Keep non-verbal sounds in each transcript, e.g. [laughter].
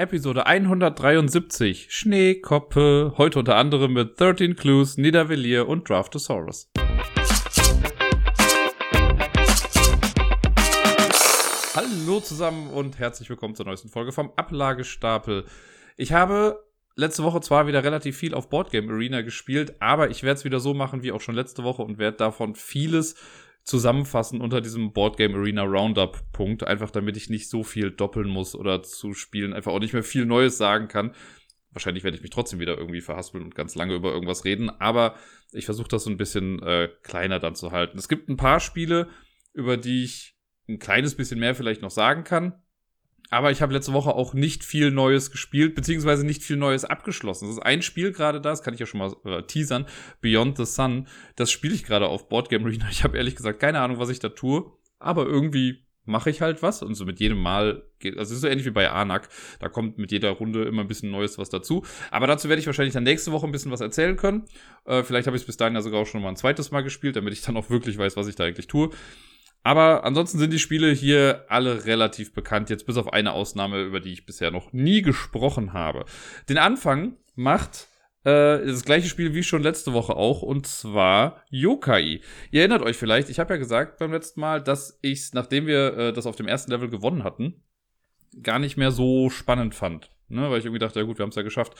Episode 173 Schneekoppe. Heute unter anderem mit 13 Clues, Nidavellir und Draftosaurus. Hallo zusammen und herzlich willkommen zur neuesten Folge vom Ablagestapel. Ich habe letzte Woche zwar wieder relativ viel auf Boardgame Arena gespielt, aber ich werde es wieder so machen wie auch schon letzte Woche und werde davon vieles zusammenfassen unter diesem Boardgame Arena Roundup Punkt, einfach damit ich nicht so viel doppeln muss oder zu spielen einfach auch nicht mehr viel Neues sagen kann. Wahrscheinlich werde ich mich trotzdem wieder irgendwie verhaspeln und ganz lange über irgendwas reden, aber ich versuche das so ein bisschen äh, kleiner dann zu halten. Es gibt ein paar Spiele, über die ich ein kleines bisschen mehr vielleicht noch sagen kann. Aber ich habe letzte Woche auch nicht viel Neues gespielt, beziehungsweise nicht viel Neues abgeschlossen. Das ist ein Spiel gerade da, das kann ich ja schon mal äh, teasern, Beyond the Sun. Das spiele ich gerade auf Boardgame Arena. [laughs] Ich habe ehrlich gesagt keine Ahnung, was ich da tue, aber irgendwie mache ich halt was und so mit jedem Mal geht, also es ist so ähnlich wie bei Anak, da kommt mit jeder Runde immer ein bisschen Neues was dazu. Aber dazu werde ich wahrscheinlich dann nächste Woche ein bisschen was erzählen können. Äh, vielleicht habe ich es bis dahin ja sogar auch schon mal ein zweites Mal gespielt, damit ich dann auch wirklich weiß, was ich da eigentlich tue. Aber ansonsten sind die Spiele hier alle relativ bekannt, jetzt bis auf eine Ausnahme, über die ich bisher noch nie gesprochen habe. Den Anfang macht äh, das gleiche Spiel wie schon letzte Woche auch, und zwar Yokai. Ihr erinnert euch vielleicht, ich habe ja gesagt beim letzten Mal, dass ich nachdem wir äh, das auf dem ersten Level gewonnen hatten, gar nicht mehr so spannend fand. Ne? Weil ich irgendwie dachte, ja gut, wir haben es ja geschafft.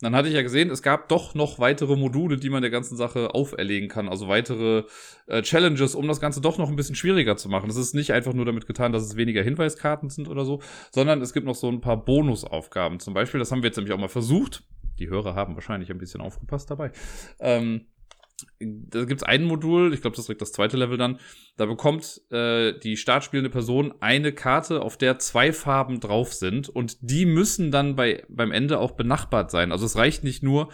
Dann hatte ich ja gesehen, es gab doch noch weitere Module, die man der ganzen Sache auferlegen kann. Also weitere äh, Challenges, um das Ganze doch noch ein bisschen schwieriger zu machen. Es ist nicht einfach nur damit getan, dass es weniger Hinweiskarten sind oder so, sondern es gibt noch so ein paar Bonusaufgaben. Zum Beispiel, das haben wir jetzt nämlich auch mal versucht. Die Hörer haben wahrscheinlich ein bisschen aufgepasst dabei. Ähm, da gibt es ein Modul, ich glaube, das ist direkt das zweite Level dann. Da bekommt äh, die startspielende Person eine Karte, auf der zwei Farben drauf sind und die müssen dann bei, beim Ende auch benachbart sein. Also es reicht nicht nur,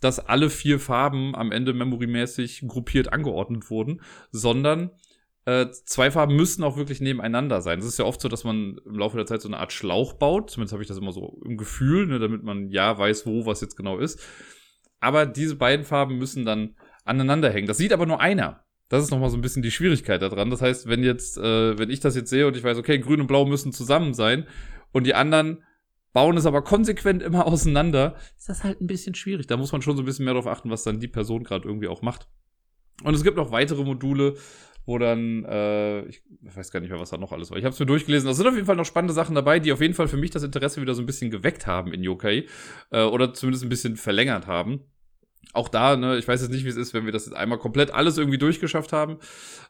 dass alle vier Farben am Ende memorymäßig gruppiert angeordnet wurden, sondern äh, zwei Farben müssen auch wirklich nebeneinander sein. Es ist ja oft so, dass man im Laufe der Zeit so eine Art Schlauch baut. Zumindest habe ich das immer so im Gefühl, ne, damit man ja weiß, wo was jetzt genau ist. Aber diese beiden Farben müssen dann aneinander hängen. Das sieht aber nur einer. Das ist nochmal so ein bisschen die Schwierigkeit daran. Das heißt, wenn jetzt, äh, wenn ich das jetzt sehe und ich weiß, okay, grün und blau müssen zusammen sein und die anderen bauen es aber konsequent immer [laughs] auseinander, ist das halt ein bisschen schwierig. Da muss man schon so ein bisschen mehr darauf achten, was dann die Person gerade irgendwie auch macht. Und es gibt noch weitere Module, wo dann, äh, ich weiß gar nicht mehr, was da noch alles war. Ich habe es mir durchgelesen. Da sind auf jeden Fall noch spannende Sachen dabei, die auf jeden Fall für mich das Interesse wieder so ein bisschen geweckt haben in Yokai. Äh, oder zumindest ein bisschen verlängert haben auch da, ne, ich weiß jetzt nicht, wie es ist, wenn wir das jetzt einmal komplett alles irgendwie durchgeschafft haben,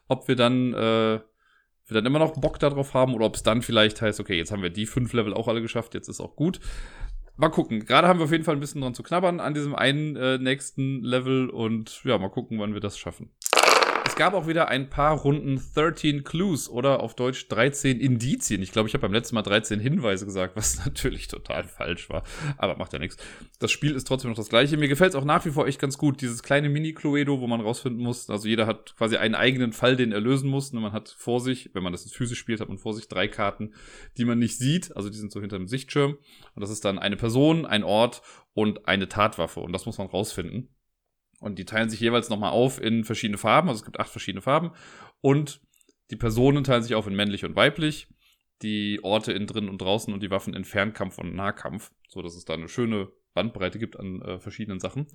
ob wir dann, äh, wir dann immer noch Bock darauf haben oder ob es dann vielleicht heißt, okay, jetzt haben wir die fünf Level auch alle geschafft, jetzt ist auch gut. Mal gucken. Gerade haben wir auf jeden Fall ein bisschen dran zu knabbern an diesem einen äh, nächsten Level und ja, mal gucken, wann wir das schaffen. Es gab auch wieder ein paar Runden 13 Clues oder auf Deutsch 13 Indizien. Ich glaube, ich habe beim letzten Mal 13 Hinweise gesagt, was [laughs] natürlich total falsch war. Aber macht ja nichts. Das Spiel ist trotzdem noch das gleiche. Mir gefällt es auch nach wie vor echt ganz gut. Dieses kleine Mini-Cluedo, wo man rausfinden muss. Also jeder hat quasi einen eigenen Fall, den er lösen muss. Und man hat vor sich, wenn man das physisch spielt, hat man vor sich drei Karten, die man nicht sieht. Also die sind so hinter dem Sichtschirm. Und das ist dann eine Person, ein Ort und eine Tatwaffe. Und das muss man rausfinden. Und die teilen sich jeweils nochmal auf in verschiedene Farben. Also es gibt acht verschiedene Farben. Und die Personen teilen sich auf in männlich und weiblich. Die Orte in drin und draußen und die Waffen in Fernkampf und Nahkampf. So dass es da eine schöne Bandbreite gibt an äh, verschiedenen Sachen.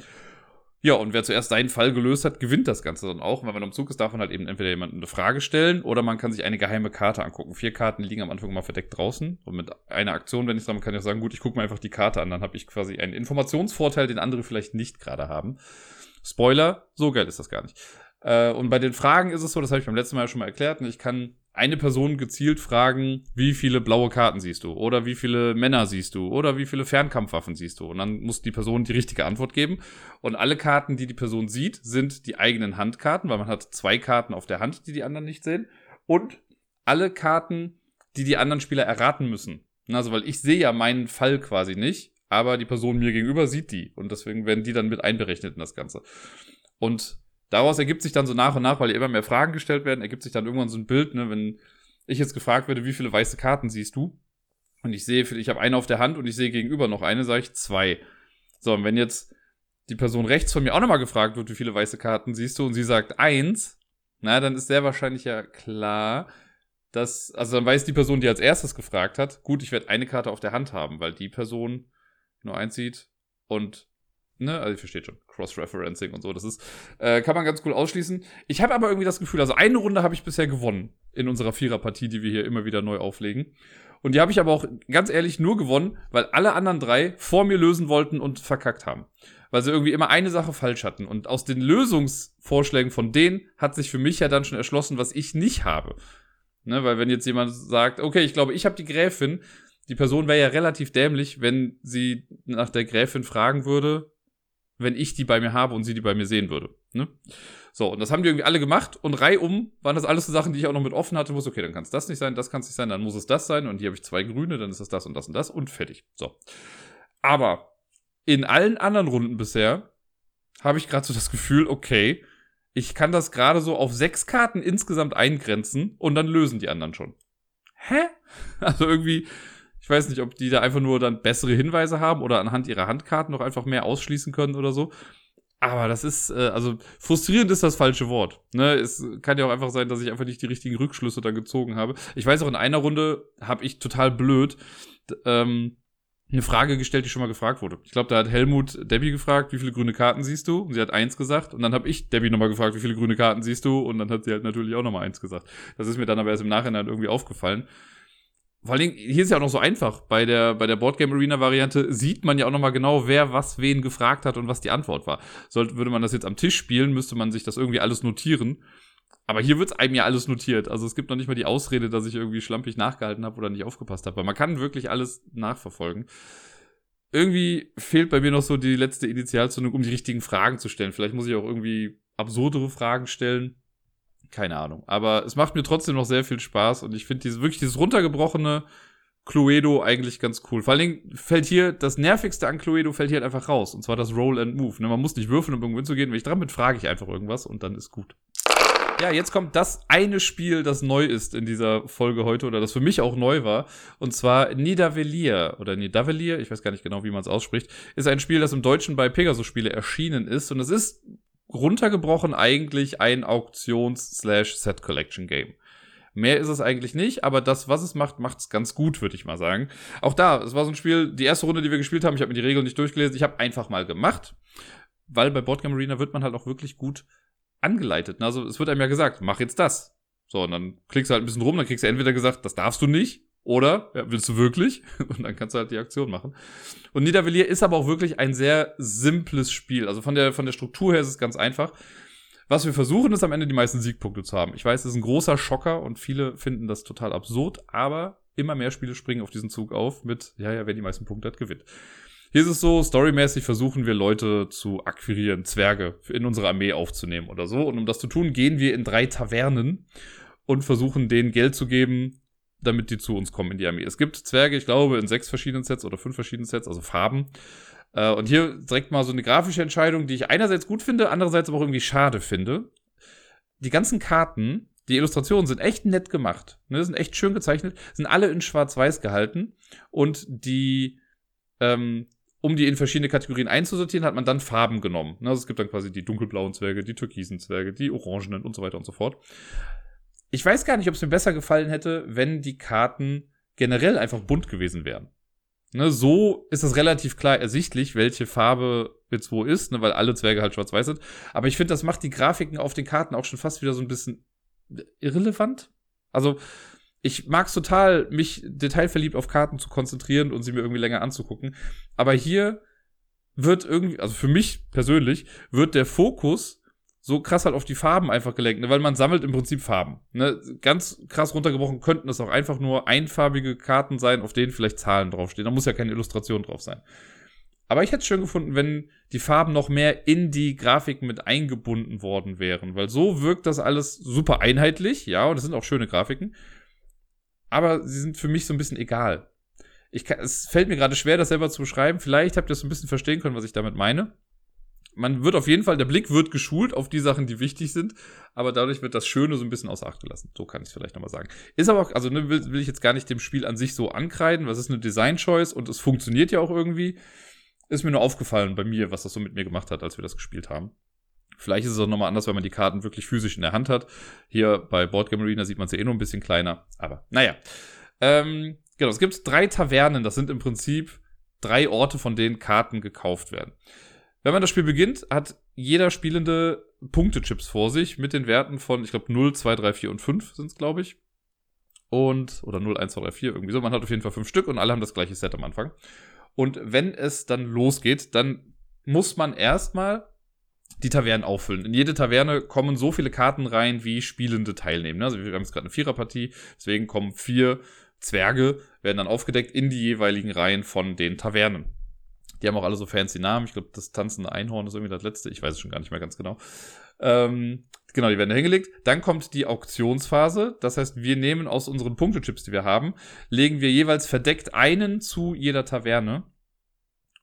Ja, und wer zuerst seinen Fall gelöst hat, gewinnt das Ganze dann auch. Und wenn man am Zug ist, darf man halt eben entweder jemandem eine Frage stellen oder man kann sich eine geheime Karte angucken. Vier Karten liegen am Anfang mal verdeckt draußen. Und mit einer Aktion, wenn ich sage, kann ich sagen, gut, ich gucke mir einfach die Karte an. Dann habe ich quasi einen Informationsvorteil, den andere vielleicht nicht gerade haben. Spoiler, so geil ist das gar nicht. Äh, und bei den Fragen ist es so, das habe ich beim letzten Mal schon mal erklärt, ich kann eine Person gezielt fragen, wie viele blaue Karten siehst du? Oder wie viele Männer siehst du? Oder wie viele Fernkampfwaffen siehst du? Und dann muss die Person die richtige Antwort geben. Und alle Karten, die die Person sieht, sind die eigenen Handkarten, weil man hat zwei Karten auf der Hand, die die anderen nicht sehen. Und alle Karten, die die anderen Spieler erraten müssen. Also, weil ich sehe ja meinen Fall quasi nicht aber die Person mir gegenüber sieht die und deswegen werden die dann mit einberechnet in das Ganze. Und daraus ergibt sich dann so nach und nach, weil immer mehr Fragen gestellt werden, ergibt sich dann irgendwann so ein Bild, ne, wenn ich jetzt gefragt werde, wie viele weiße Karten siehst du? Und ich sehe, ich habe eine auf der Hand und ich sehe gegenüber noch eine, sage ich zwei. So, und wenn jetzt die Person rechts von mir auch nochmal gefragt wird, wie viele weiße Karten siehst du, und sie sagt eins, na, dann ist sehr wahrscheinlich ja klar, dass, also dann weiß die Person, die als erstes gefragt hat, gut, ich werde eine Karte auf der Hand haben, weil die Person nur eins sieht und Ne, also ich verstehe schon. Cross-Referencing und so. Das ist, äh, kann man ganz cool ausschließen. Ich habe aber irgendwie das Gefühl, also eine Runde habe ich bisher gewonnen in unserer Viererpartie, die wir hier immer wieder neu auflegen. Und die habe ich aber auch ganz ehrlich nur gewonnen, weil alle anderen drei vor mir lösen wollten und verkackt haben. Weil sie irgendwie immer eine Sache falsch hatten. Und aus den Lösungsvorschlägen von denen hat sich für mich ja dann schon erschlossen, was ich nicht habe. Ne, weil wenn jetzt jemand sagt, okay, ich glaube, ich habe die Gräfin, die Person wäre ja relativ dämlich, wenn sie nach der Gräfin fragen würde, wenn ich die bei mir habe und sie die bei mir sehen würde. Ne? So, und das haben die irgendwie alle gemacht und reihum waren das alles so Sachen, die ich auch noch mit offen hatte, wo es, okay, dann kann es das nicht sein, das kann es nicht sein, dann muss es das sein und hier habe ich zwei grüne, dann ist das das und das und das und fertig. So. Aber in allen anderen Runden bisher habe ich gerade so das Gefühl, okay, ich kann das gerade so auf sechs Karten insgesamt eingrenzen und dann lösen die anderen schon. Hä? [laughs] Also irgendwie, ich weiß nicht, ob die da einfach nur dann bessere Hinweise haben oder anhand ihrer Handkarten noch einfach mehr ausschließen können oder so. Aber das ist, äh, also frustrierend ist das falsche Wort. Ne? Es kann ja auch einfach sein, dass ich einfach nicht die richtigen Rückschlüsse dann gezogen habe. Ich weiß auch, in einer Runde habe ich total blöd ähm, eine Frage gestellt, die schon mal gefragt wurde. Ich glaube, da hat Helmut Debbie gefragt, wie viele grüne Karten siehst du? Und sie hat eins gesagt. Und dann habe ich Debbie nochmal gefragt, wie viele grüne Karten siehst du? Und dann hat sie halt natürlich auch nochmal eins gesagt. Das ist mir dann aber erst im Nachhinein irgendwie aufgefallen. Vor allen Dingen, hier ist ja auch noch so einfach. Bei der, bei der Boardgame Arena Variante sieht man ja auch nochmal genau, wer was wen gefragt hat und was die Antwort war. Sollte, würde man das jetzt am Tisch spielen, müsste man sich das irgendwie alles notieren. Aber hier wird einem ja alles notiert. Also es gibt noch nicht mal die Ausrede, dass ich irgendwie schlampig nachgehalten habe oder nicht aufgepasst habe. Man kann wirklich alles nachverfolgen. Irgendwie fehlt bei mir noch so die letzte Initialzündung, um die richtigen Fragen zu stellen. Vielleicht muss ich auch irgendwie absurdere Fragen stellen keine Ahnung. Aber es macht mir trotzdem noch sehr viel Spaß und ich finde dieses, wirklich dieses runtergebrochene Cluedo eigentlich ganz cool. Vor allen Dingen fällt hier, das nervigste an Cluedo fällt hier halt einfach raus. Und zwar das Roll and Move. Ne, man muss nicht würfeln, um irgendwo hinzugehen. Wenn ich dran bin, frage ich einfach irgendwas und dann ist gut. Ja, jetzt kommt das eine Spiel, das neu ist in dieser Folge heute oder das für mich auch neu war. Und zwar Nidavellir oder Nidavellir, ich weiß gar nicht genau, wie man es ausspricht, ist ein Spiel, das im Deutschen bei Pegasus Spiele erschienen ist. Und es ist runtergebrochen eigentlich ein Auktions-Set-Collection-Game. Mehr ist es eigentlich nicht, aber das, was es macht, macht es ganz gut, würde ich mal sagen. Auch da, es war so ein Spiel, die erste Runde, die wir gespielt haben, ich habe mir die Regeln nicht durchgelesen, ich habe einfach mal gemacht, weil bei Boardgame Arena wird man halt auch wirklich gut angeleitet. Also es wird einem ja gesagt, mach jetzt das. So, und dann klickst du halt ein bisschen rum, dann kriegst du entweder gesagt, das darfst du nicht, oder ja, willst du wirklich? [laughs] Und dann kannst du halt die Aktion machen. Und Niedervilliers ist aber auch wirklich ein sehr simples Spiel. Also von der, von der Struktur her ist es ganz einfach. Was wir versuchen, ist am Ende die meisten Siegpunkte zu haben. Ich weiß, das ist ein großer Schocker und viele finden das total absurd, aber immer mehr Spiele springen auf diesen Zug auf mit, ja, ja, wer die meisten Punkte hat, gewinnt. Hier ist es so, storymäßig versuchen wir Leute zu akquirieren, Zwerge in unsere Armee aufzunehmen oder so. Und um das zu tun, gehen wir in drei Tavernen und versuchen denen Geld zu geben, damit die zu uns kommen in die Armee. Es gibt Zwerge, ich glaube, in sechs verschiedenen Sets oder fünf verschiedenen Sets, also Farben. Äh, und hier direkt mal so eine grafische Entscheidung, die ich einerseits gut finde, andererseits aber auch irgendwie schade finde. Die ganzen Karten, die Illustrationen sind echt nett gemacht. Ne, sind echt schön gezeichnet, sind alle in schwarz-weiß gehalten. Und die, ähm, um die in verschiedene Kategorien einzusortieren, hat man dann Farben genommen. Ne, also es gibt dann quasi die dunkelblauen Zwerge, die türkisen Zwerge, die orangenen und so weiter und so fort ich weiß gar nicht, ob es mir besser gefallen hätte, wenn die Karten generell einfach bunt gewesen wären. Ne, so ist es relativ klar ersichtlich, welche Farbe jetzt wo ist, ne, weil alle Zwerge halt schwarz-weiß sind. Aber ich finde, das macht die Grafiken auf den Karten auch schon fast wieder so ein bisschen irrelevant. Also, ich mag es total, mich detailverliebt auf Karten zu konzentrieren und sie mir irgendwie länger anzugucken. Aber hier wird irgendwie, also für mich persönlich, wird der Fokus so krass halt auf die Farben einfach gelenkt, ne? weil man sammelt im Prinzip Farben. Ne? Ganz krass runtergebrochen könnten es auch einfach nur einfarbige Karten sein, auf denen vielleicht Zahlen draufstehen. Da muss ja keine Illustration drauf sein. Aber ich hätte es schön gefunden, wenn die Farben noch mehr in die Grafiken mit eingebunden worden wären, weil so wirkt das alles super einheitlich, ja, und es sind auch schöne Grafiken. Aber sie sind für mich so ein bisschen egal. Ich kann, es fällt mir gerade schwer, das selber zu beschreiben. Vielleicht habt ihr es ein bisschen verstehen können, was ich damit meine man wird auf jeden Fall, der Blick wird geschult auf die Sachen, die wichtig sind, aber dadurch wird das Schöne so ein bisschen außer Acht gelassen. So kann ich es vielleicht nochmal sagen. Ist aber auch, also ne, will, will ich jetzt gar nicht dem Spiel an sich so ankreiden, was ist eine Design-Choice und es funktioniert ja auch irgendwie. Ist mir nur aufgefallen bei mir, was das so mit mir gemacht hat, als wir das gespielt haben. Vielleicht ist es auch nochmal anders, wenn man die Karten wirklich physisch in der Hand hat. Hier bei Boardgame Arena sieht man sie eh noch ein bisschen kleiner. Aber naja. Ähm, genau, es gibt drei Tavernen. Das sind im Prinzip drei Orte, von denen Karten gekauft werden. Wenn man das Spiel beginnt, hat jeder Spielende Punktechips vor sich mit den Werten von, ich glaube, 0, 2, 3, 4 und 5 sind es, glaube ich. Und, oder 0, 1, 2, 3, 4, irgendwie so. Man hat auf jeden Fall fünf Stück und alle haben das gleiche Set am Anfang. Und wenn es dann losgeht, dann muss man erstmal die Tavernen auffüllen. In jede Taverne kommen so viele Karten rein, wie Spielende teilnehmen. Also wir haben jetzt gerade eine Viererpartie, deswegen kommen vier Zwerge, werden dann aufgedeckt in die jeweiligen Reihen von den Tavernen. Die haben auch alle so fancy Namen. Ich glaube, das tanzende Einhorn ist irgendwie das letzte. Ich weiß es schon gar nicht mehr ganz genau. Ähm, genau, die werden da hingelegt. Dann kommt die Auktionsphase. Das heißt, wir nehmen aus unseren Punktechips, die wir haben, legen wir jeweils verdeckt einen zu jeder Taverne.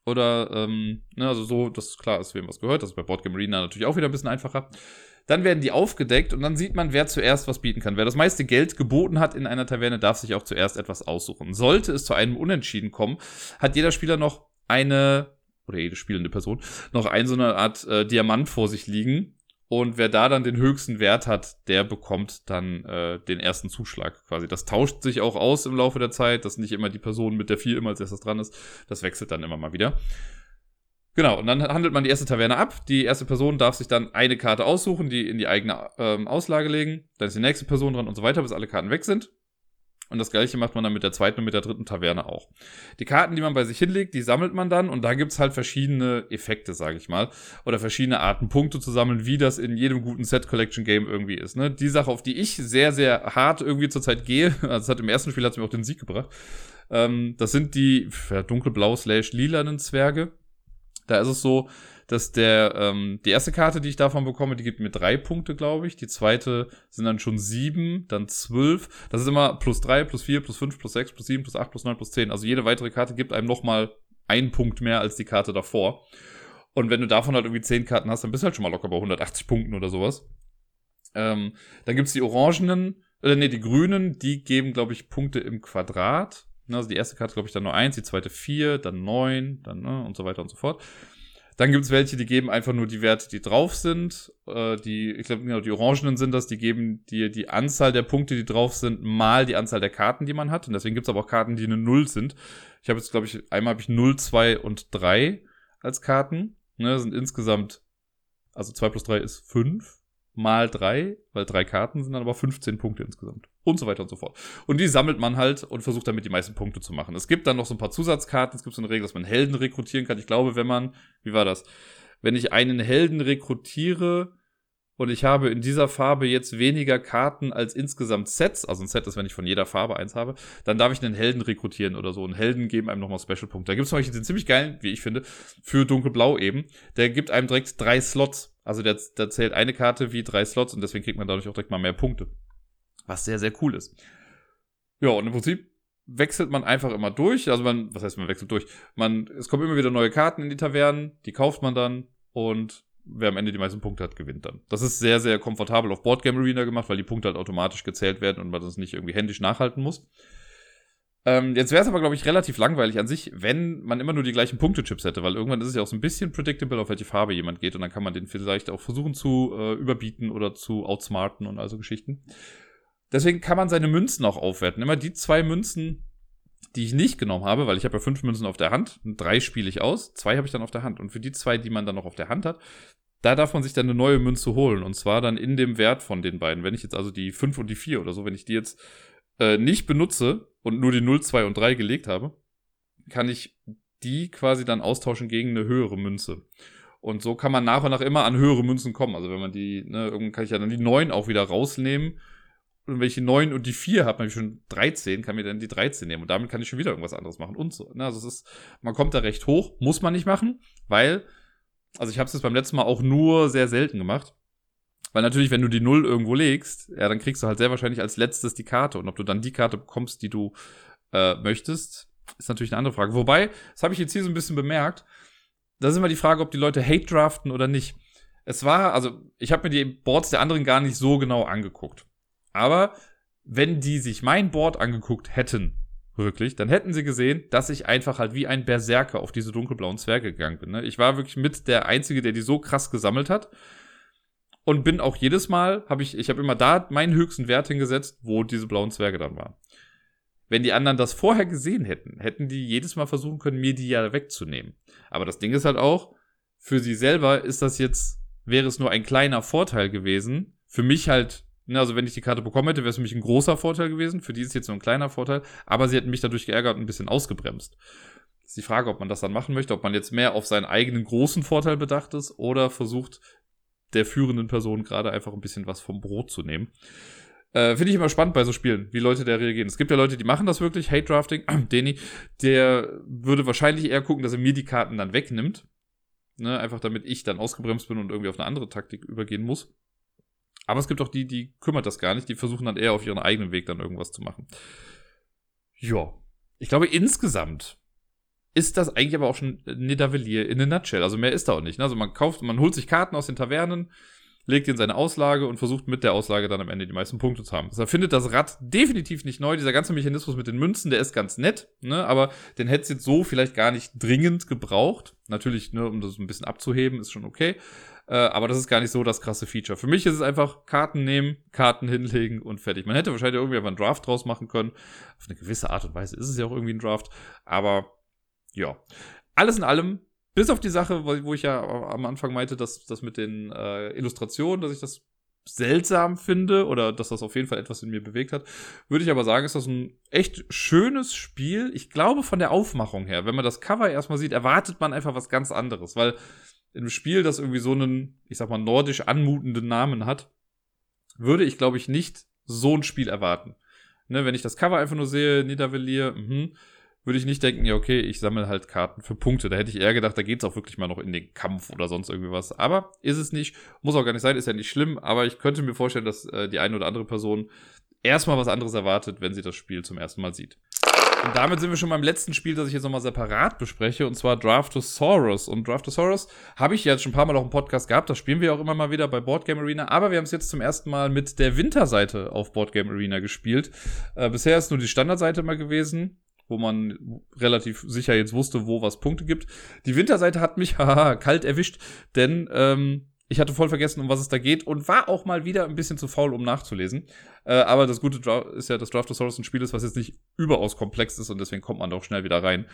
Oder, ähm, ne, also so, dass klar ist, wem was gehört. Das ist bei Boardgame Arena natürlich auch wieder ein bisschen einfacher. Dann werden die aufgedeckt und dann sieht man, wer zuerst was bieten kann. Wer das meiste Geld geboten hat in einer Taverne, darf sich auch zuerst etwas aussuchen. Sollte es zu einem Unentschieden kommen, hat jeder Spieler noch eine, oder jede spielende Person, noch ein so eine Art äh, Diamant vor sich liegen. Und wer da dann den höchsten Wert hat, der bekommt dann äh, den ersten Zuschlag quasi. Das tauscht sich auch aus im Laufe der Zeit, dass nicht immer die Person mit der 4 immer als erstes dran ist. Das wechselt dann immer mal wieder. Genau, und dann handelt man die erste Taverne ab. Die erste Person darf sich dann eine Karte aussuchen, die in die eigene ähm, Auslage legen. Dann ist die nächste Person dran und so weiter, bis alle Karten weg sind. Und das gleiche macht man dann mit der zweiten und mit der dritten Taverne auch. Die Karten, die man bei sich hinlegt, die sammelt man dann und da gibt's halt verschiedene Effekte, sage ich mal. Oder verschiedene Arten, Punkte zu sammeln, wie das in jedem guten Set-Collection-Game irgendwie ist. Ne? Die Sache, auf die ich sehr, sehr hart irgendwie zurzeit gehe, [laughs] also das hat im ersten Spiel hat's mir auch den Sieg gebracht, ähm, das sind die dunkelblau slash lilanen Zwerge. Da ist es so, dass der, ähm, die erste Karte, die ich davon bekomme, die gibt mir drei Punkte, glaube ich. Die zweite sind dann schon sieben, dann zwölf. Das ist immer plus drei, plus vier, plus fünf, plus sechs, plus sieben, plus acht, plus neun, plus zehn. Also jede weitere Karte gibt einem nochmal einen Punkt mehr als die Karte davor. Und wenn du davon halt irgendwie zehn Karten hast, dann bist du halt schon mal locker bei 180 Punkten oder sowas. Ähm, dann gibt's die orangenen, äh, nee, die grünen, die geben, glaube ich, Punkte im Quadrat. Also die erste Karte, glaube ich, dann nur eins, die zweite vier, dann neun, dann ne, und so weiter und so fort. Dann gibt es welche, die geben einfach nur die Werte, die drauf sind. Äh, die, ich glaube, genau, die Orangenen sind das, die geben dir die Anzahl der Punkte, die drauf sind, mal die Anzahl der Karten, die man hat. Und deswegen gibt es aber auch Karten, die eine Null sind. Ich habe jetzt, glaube ich, einmal habe ich 0, 2 und 3 als Karten. Ne, sind insgesamt, also 2 plus 3 ist 5 mal 3, weil drei Karten sind dann aber 15 Punkte insgesamt und so weiter und so fort. Und die sammelt man halt und versucht damit die meisten Punkte zu machen. Es gibt dann noch so ein paar Zusatzkarten. Es gibt so eine Regel, dass man Helden rekrutieren kann. Ich glaube, wenn man, wie war das? Wenn ich einen Helden rekrutiere und ich habe in dieser Farbe jetzt weniger Karten als insgesamt Sets, also ein Set ist, wenn ich von jeder Farbe eins habe, dann darf ich einen Helden rekrutieren oder so. Und Helden geben einem nochmal Special-Punkte. Da gibt es zum Beispiel den ziemlich geilen, wie ich finde, für dunkelblau eben. Der gibt einem direkt drei Slots. Also der, der zählt eine Karte wie drei Slots und deswegen kriegt man dadurch auch direkt mal mehr Punkte. Was sehr, sehr cool ist. Ja, und im Prinzip wechselt man einfach immer durch. Also man, was heißt man wechselt durch? Man, es kommen immer wieder neue Karten in die Tavernen, die kauft man dann und wer am Ende die meisten Punkte hat, gewinnt dann. Das ist sehr, sehr komfortabel auf Boardgame Arena gemacht, weil die Punkte halt automatisch gezählt werden und man das nicht irgendwie händisch nachhalten muss. Ähm, jetzt wäre es aber, glaube ich, relativ langweilig an sich, wenn man immer nur die gleichen Punktechips hätte, weil irgendwann ist es ja auch so ein bisschen predictable, auf welche Farbe jemand geht und dann kann man den vielleicht auch versuchen zu äh, überbieten oder zu outsmarten und also Geschichten. Deswegen kann man seine Münzen auch aufwerten. Immer die zwei Münzen, die ich nicht genommen habe, weil ich habe ja fünf Münzen auf der Hand, drei spiele ich aus, zwei habe ich dann auf der Hand. Und für die zwei, die man dann noch auf der Hand hat, da darf man sich dann eine neue Münze holen. Und zwar dann in dem Wert von den beiden. Wenn ich jetzt also die fünf und die vier oder so, wenn ich die jetzt äh, nicht benutze und nur die 0, 2 und 3 gelegt habe, kann ich die quasi dann austauschen gegen eine höhere Münze. Und so kann man nach und nach immer an höhere Münzen kommen. Also wenn man die, ne, irgendwann kann ich ja dann die 9 auch wieder rausnehmen und wenn ich die 9 und die 4 habe, habe ich schon 13, kann mir dann die 13 nehmen. Und damit kann ich schon wieder irgendwas anderes machen und so. Ne? Also es ist, man kommt da recht hoch, muss man nicht machen, weil, also ich habe es jetzt beim letzten Mal auch nur sehr selten gemacht. Weil natürlich, wenn du die 0 irgendwo legst, ja, dann kriegst du halt sehr wahrscheinlich als letztes die Karte. Und ob du dann die Karte bekommst, die du äh, möchtest, ist natürlich eine andere Frage. Wobei, das habe ich jetzt hier so ein bisschen bemerkt, da ist immer die Frage, ob die Leute Hate draften oder nicht. Es war, also ich habe mir die Boards der anderen gar nicht so genau angeguckt. Aber wenn die sich mein Board angeguckt hätten, wirklich, dann hätten sie gesehen, dass ich einfach halt wie ein Berserker auf diese dunkelblauen Zwerge gegangen bin. Ne? Ich war wirklich mit der Einzige, der die so krass gesammelt hat. und bin auch jedes Mal, habe ich, ich habe immer da meinen höchsten Wert hingesetzt, wo diese blauen Zwerge dann waren. Wenn die anderen das vorher gesehen hätten, hätten die jedes Mal versuchen können, mir die ja wegzunehmen. Aber das Ding ist halt auch, für sie selber ist das jetzt, wäre es nur ein kleiner Vorteil gewesen. Für mich halt, also wenn ich die Karte bekommen hätte, wäre es für mich ein großer Vorteil gewesen. Für die ist jetzt nur ein kleiner Vorteil. Aber sie hätten mich dadurch geärgert und ein bisschen ausgebremst. Das ist die Frage, ob man das dann machen möchte, ob man jetzt mehr auf seinen eigenen großen Vorteil bedacht ist oder versucht, der führenden Person gerade einfach ein bisschen was vom Brot zu nehmen. Äh, Finde ich immer spannend bei so Spielen, wie Leute da reagieren. Es gibt ja Leute, die machen das wirklich, Hate Drafting. [clears throat] Deni, der würde wahrscheinlich eher gucken, dass er mir die Karten dann wegnimmt. Ne, einfach damit ich dann ausgebremst bin und irgendwie auf eine andere Taktik übergehen muss. Aber es gibt auch die, die kümmert das gar nicht, die versuchen dann eher auf ihren eigenen Weg dann irgendwas zu machen. Ja. Ich glaube, insgesamt ist das eigentlich aber auch schon Nidavellier in a nutshell. Also mehr ist da auch nicht. Ne? Also man kauft, man holt sich Karten aus den Tavernen, legt die in seine Auslage und versucht mit der Auslage dann am Ende die meisten Punkte zu haben. Also findet das Rad definitiv nicht neu. Dieser ganze Mechanismus mit den Münzen, der ist ganz nett, ne? aber den hätte es jetzt so vielleicht gar nicht dringend gebraucht. Natürlich, ne, um das ein bisschen abzuheben, ist schon okay. Äh, aber das ist gar nicht so das krasse Feature. Für mich ist es einfach Karten nehmen, Karten [laughs] hinlegen und fertig. Man hätte wahrscheinlich irgendwie einen Draft draus machen können. Auf eine gewisse Art und Weise ist es ja auch irgendwie ein Draft. Aber ja. Alles in allem, bis auf die Sache, wo, ich ja am Anfang meinte, dass das mit den äh, Illustrationen, dass ich das seltsam finde oder dass das auf jeden Fall etwas in mir bewegt hat, würde ich aber sagen, ist das ein echt schönes Spiel. Ich glaube von der Aufmachung her, wenn man das Cover erstmal sieht, erwartet man einfach was ganz anderes, weil in einem Spiel, das irgendwie so einen, ich sag mal, nordisch anmutenden Namen hat, würde ich, glaube ich, nicht so ein Spiel erwarten. Ne, wenn ich das Cover einfach nur sehe, Niedervelier, mhm, würde ich nicht denken, ja, okay, ich sammle halt Karten für Punkte. Da hätte ich eher gedacht, da geht's auch wirklich mal noch in den Kampf oder sonst irgendwie was. Aber ist es nicht, muss auch gar nicht sein, ist ja nicht schlimm, aber ich könnte mir vorstellen, dass äh, die eine oder andere Person erstmal was anderes erwartet, wenn sie das Spiel zum ersten Mal sieht. Und damit sind wir schon beim letzten Spiel, das ich jetzt nochmal separat bespreche, und zwar Draftosaurus. Und Draftosaurus habe ich jetzt schon ein paar Mal auch im Podcast gehabt, das spielen wir auch immer mal wieder bei Boardgame Arena, aber wir haben es jetzt zum ersten Mal mit der Winterseite auf Boardgame Arena gespielt. Äh, bisher ist nur die Standardseite mal gewesen wo man relativ sicher jetzt wusste, wo was Punkte gibt. Die Winterseite hat mich [laughs] haha, kalt erwischt, denn ähm, ich hatte voll vergessen, um was es da geht und war auch mal wieder ein bisschen zu faul, um nachzulesen. Äh, aber das Gute ist ja, dass Draftosaurus ein Spiel ist, was jetzt nicht überaus komplex ist und deswegen kommt man doch schnell wieder rein.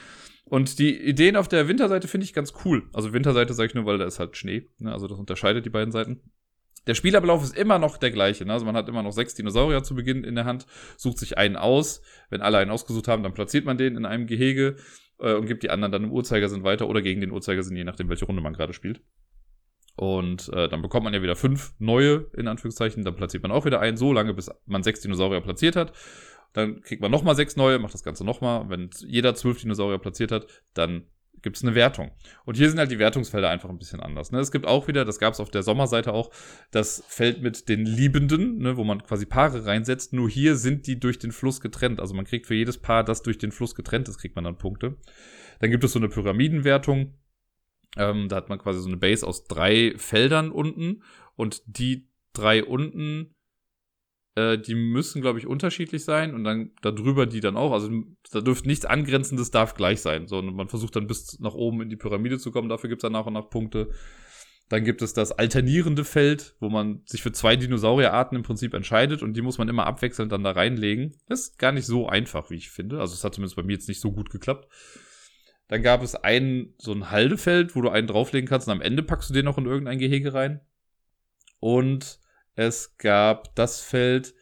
Und die Ideen auf der Winterseite finde ich ganz cool. Also Winterseite sage ich nur, weil da ist halt Schnee. Ne? Also das unterscheidet die beiden Seiten. Der Spielablauf ist immer noch der gleiche. Ne? Also man hat immer noch sechs Dinosaurier zu Beginn in der Hand, sucht sich einen aus. Wenn alle einen ausgesucht haben, dann platziert man den in einem Gehege äh, und gibt die anderen dann im Uhrzeigersinn weiter oder gegen den Uhrzeigersinn, je nachdem, welche Runde man gerade spielt. Und äh, dann bekommt man ja wieder fünf neue, in Anführungszeichen. Dann platziert man auch wieder einen, so lange, bis man sechs Dinosaurier platziert hat. Dann kriegt man nochmal sechs neue, macht das Ganze nochmal. Wenn jeder zwölf Dinosaurier platziert hat, dann gibt es eine Wertung. Und hier sind halt die Wertungsfelder einfach ein bisschen anders. Ne? Es gibt auch wieder, das gab es auf der Sommerseite auch, das Feld mit den Liebenden, ne, wo man quasi Paare reinsetzt. Nur hier sind die durch den Fluss getrennt. Also man kriegt für jedes Paar, das durch den Fluss getrennt ist, kriegt man dann Punkte. Dann gibt es so eine Pyramidenwertung. Ähm, da hat man quasi so eine Base aus drei Feldern unten. Und die drei unten äh, die müssen, glaube ich, unterschiedlich sein und dann darüber die dann auch. Also da dürfte nichts Angrenzendes darf gleich sein. sondern man versucht dann bis nach oben in die Pyramide zu kommen. Dafür gibt es dann nach und nach Punkte. Dann gibt es das alternierende Feld, wo man sich für zwei Dinosaurierarten im Prinzip entscheidet und die muss man immer abwechselnd dann da reinlegen. Das ist gar nicht so einfach, wie ich finde. Also es hat zumindest bei mir jetzt nicht so gut geklappt. Dann gab es ein, so ein Haldefeld, wo du einen drauflegen kannst und am Ende packst du den noch in irgendein Gehege rein. Und es gab das Feld,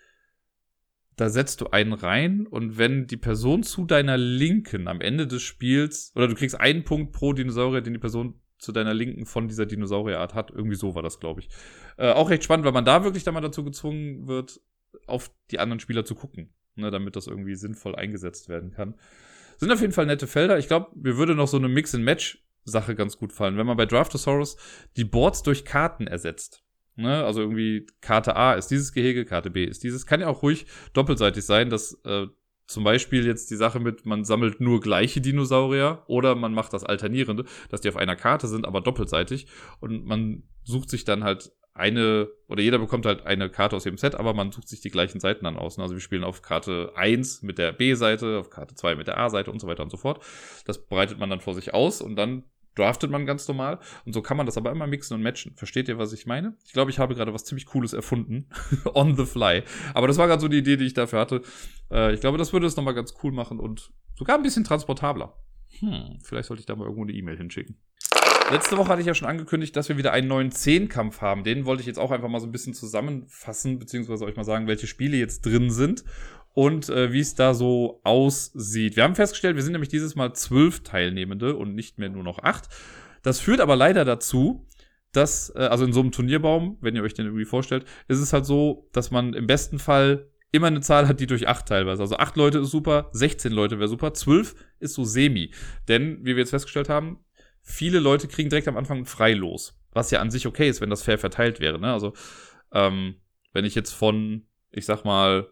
da setzt du einen rein und wenn die Person zu deiner Linken am Ende des Spiels, oder du kriegst einen Punkt pro Dinosaurier, den die Person zu deiner Linken von dieser Dinosaurierart hat. Irgendwie so war das, glaube ich. Äh, auch recht spannend, weil man da wirklich dann mal dazu gezwungen wird, auf die anderen Spieler zu gucken, ne, damit das irgendwie sinnvoll eingesetzt werden kann. Sind auf jeden Fall nette Felder. Ich glaube, mir würde noch so eine Mix-and-Match-Sache ganz gut fallen, wenn man bei Draftosaurus die Boards durch Karten ersetzt. Ne? Also irgendwie Karte A ist dieses Gehege, Karte B ist dieses. Kann ja auch ruhig doppelseitig sein, dass äh, zum Beispiel jetzt die Sache mit, man sammelt nur gleiche Dinosaurier oder man macht das Alternierende, dass die auf einer Karte sind, aber doppelseitig. Und man sucht sich dann halt eine, oder jeder bekommt halt eine Karte aus dem Set, aber man sucht sich die gleichen Seiten dann aus. Also wir spielen auf Karte 1 mit der B-Seite, auf Karte 2 mit der A-Seite und so weiter und so fort. Das breitet man dann vor sich aus und dann draftet man ganz normal. Und so kann man das aber immer mixen und matchen. Versteht ihr, was ich meine? Ich glaube, ich habe gerade was ziemlich Cooles erfunden. [laughs] On the fly. Aber das war gerade so die Idee, die ich dafür hatte. Äh, ich glaube, das würde es nochmal ganz cool machen und sogar ein bisschen transportabler. Hm, vielleicht sollte ich da mal irgendwo eine E-Mail hinschicken. Letzte Woche hatte ich ja schon angekündigt, dass wir wieder einen neuen Zehnkampf haben. Den wollte ich jetzt auch einfach mal so ein bisschen zusammenfassen, beziehungsweise euch mal sagen, welche Spiele jetzt drin sind und äh, wie es da so aussieht. Wir haben festgestellt, wir sind nämlich dieses Mal zwölf Teilnehmende und nicht mehr nur noch acht. Das führt aber leider dazu, dass, äh, also in so einem Turnierbaum, wenn ihr euch den irgendwie vorstellt, ist es halt so, dass man im besten Fall immer eine Zahl hat, die durch acht teilweise. Also acht Leute ist super, 16 Leute wäre super, zwölf ist so semi. Denn, wie wir jetzt festgestellt haben, viele Leute kriegen direkt am Anfang frei los. Was ja an sich okay ist, wenn das fair verteilt wäre. Ne? Also, ähm, wenn ich jetzt von, ich sag mal,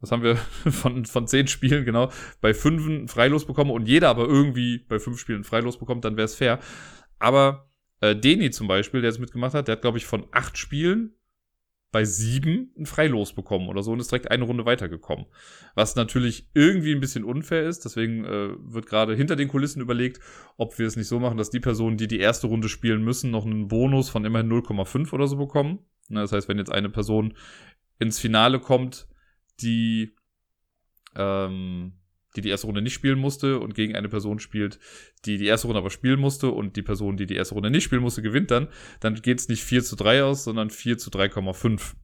was haben wir [laughs] von, von zehn Spielen, genau, bei fünf Freilos bekomme und jeder aber irgendwie bei fünf Spielen Freilos bekommt, dann wäre es fair. Aber äh, Deni zum Beispiel, der es mitgemacht hat, der hat, glaube ich, von acht Spielen bei sieben ein Freilos bekommen oder so und ist direkt eine Runde weitergekommen. Was natürlich irgendwie ein bisschen unfair ist. Deswegen äh, wird gerade hinter den Kulissen überlegt, ob wir es nicht so machen, dass die Personen, die die erste Runde spielen müssen, noch einen Bonus von immerhin 0,5 oder so bekommen. Das heißt, wenn jetzt eine Person ins Finale kommt, die ähm, die die erste Runde nicht spielen musste und gegen eine Person spielt, die die erste Runde aber spielen musste und die Person, die die erste Runde nicht spielen musste, gewinnt dann, dann geht es nicht 4 zu 3 aus, sondern 4 zu 3,5.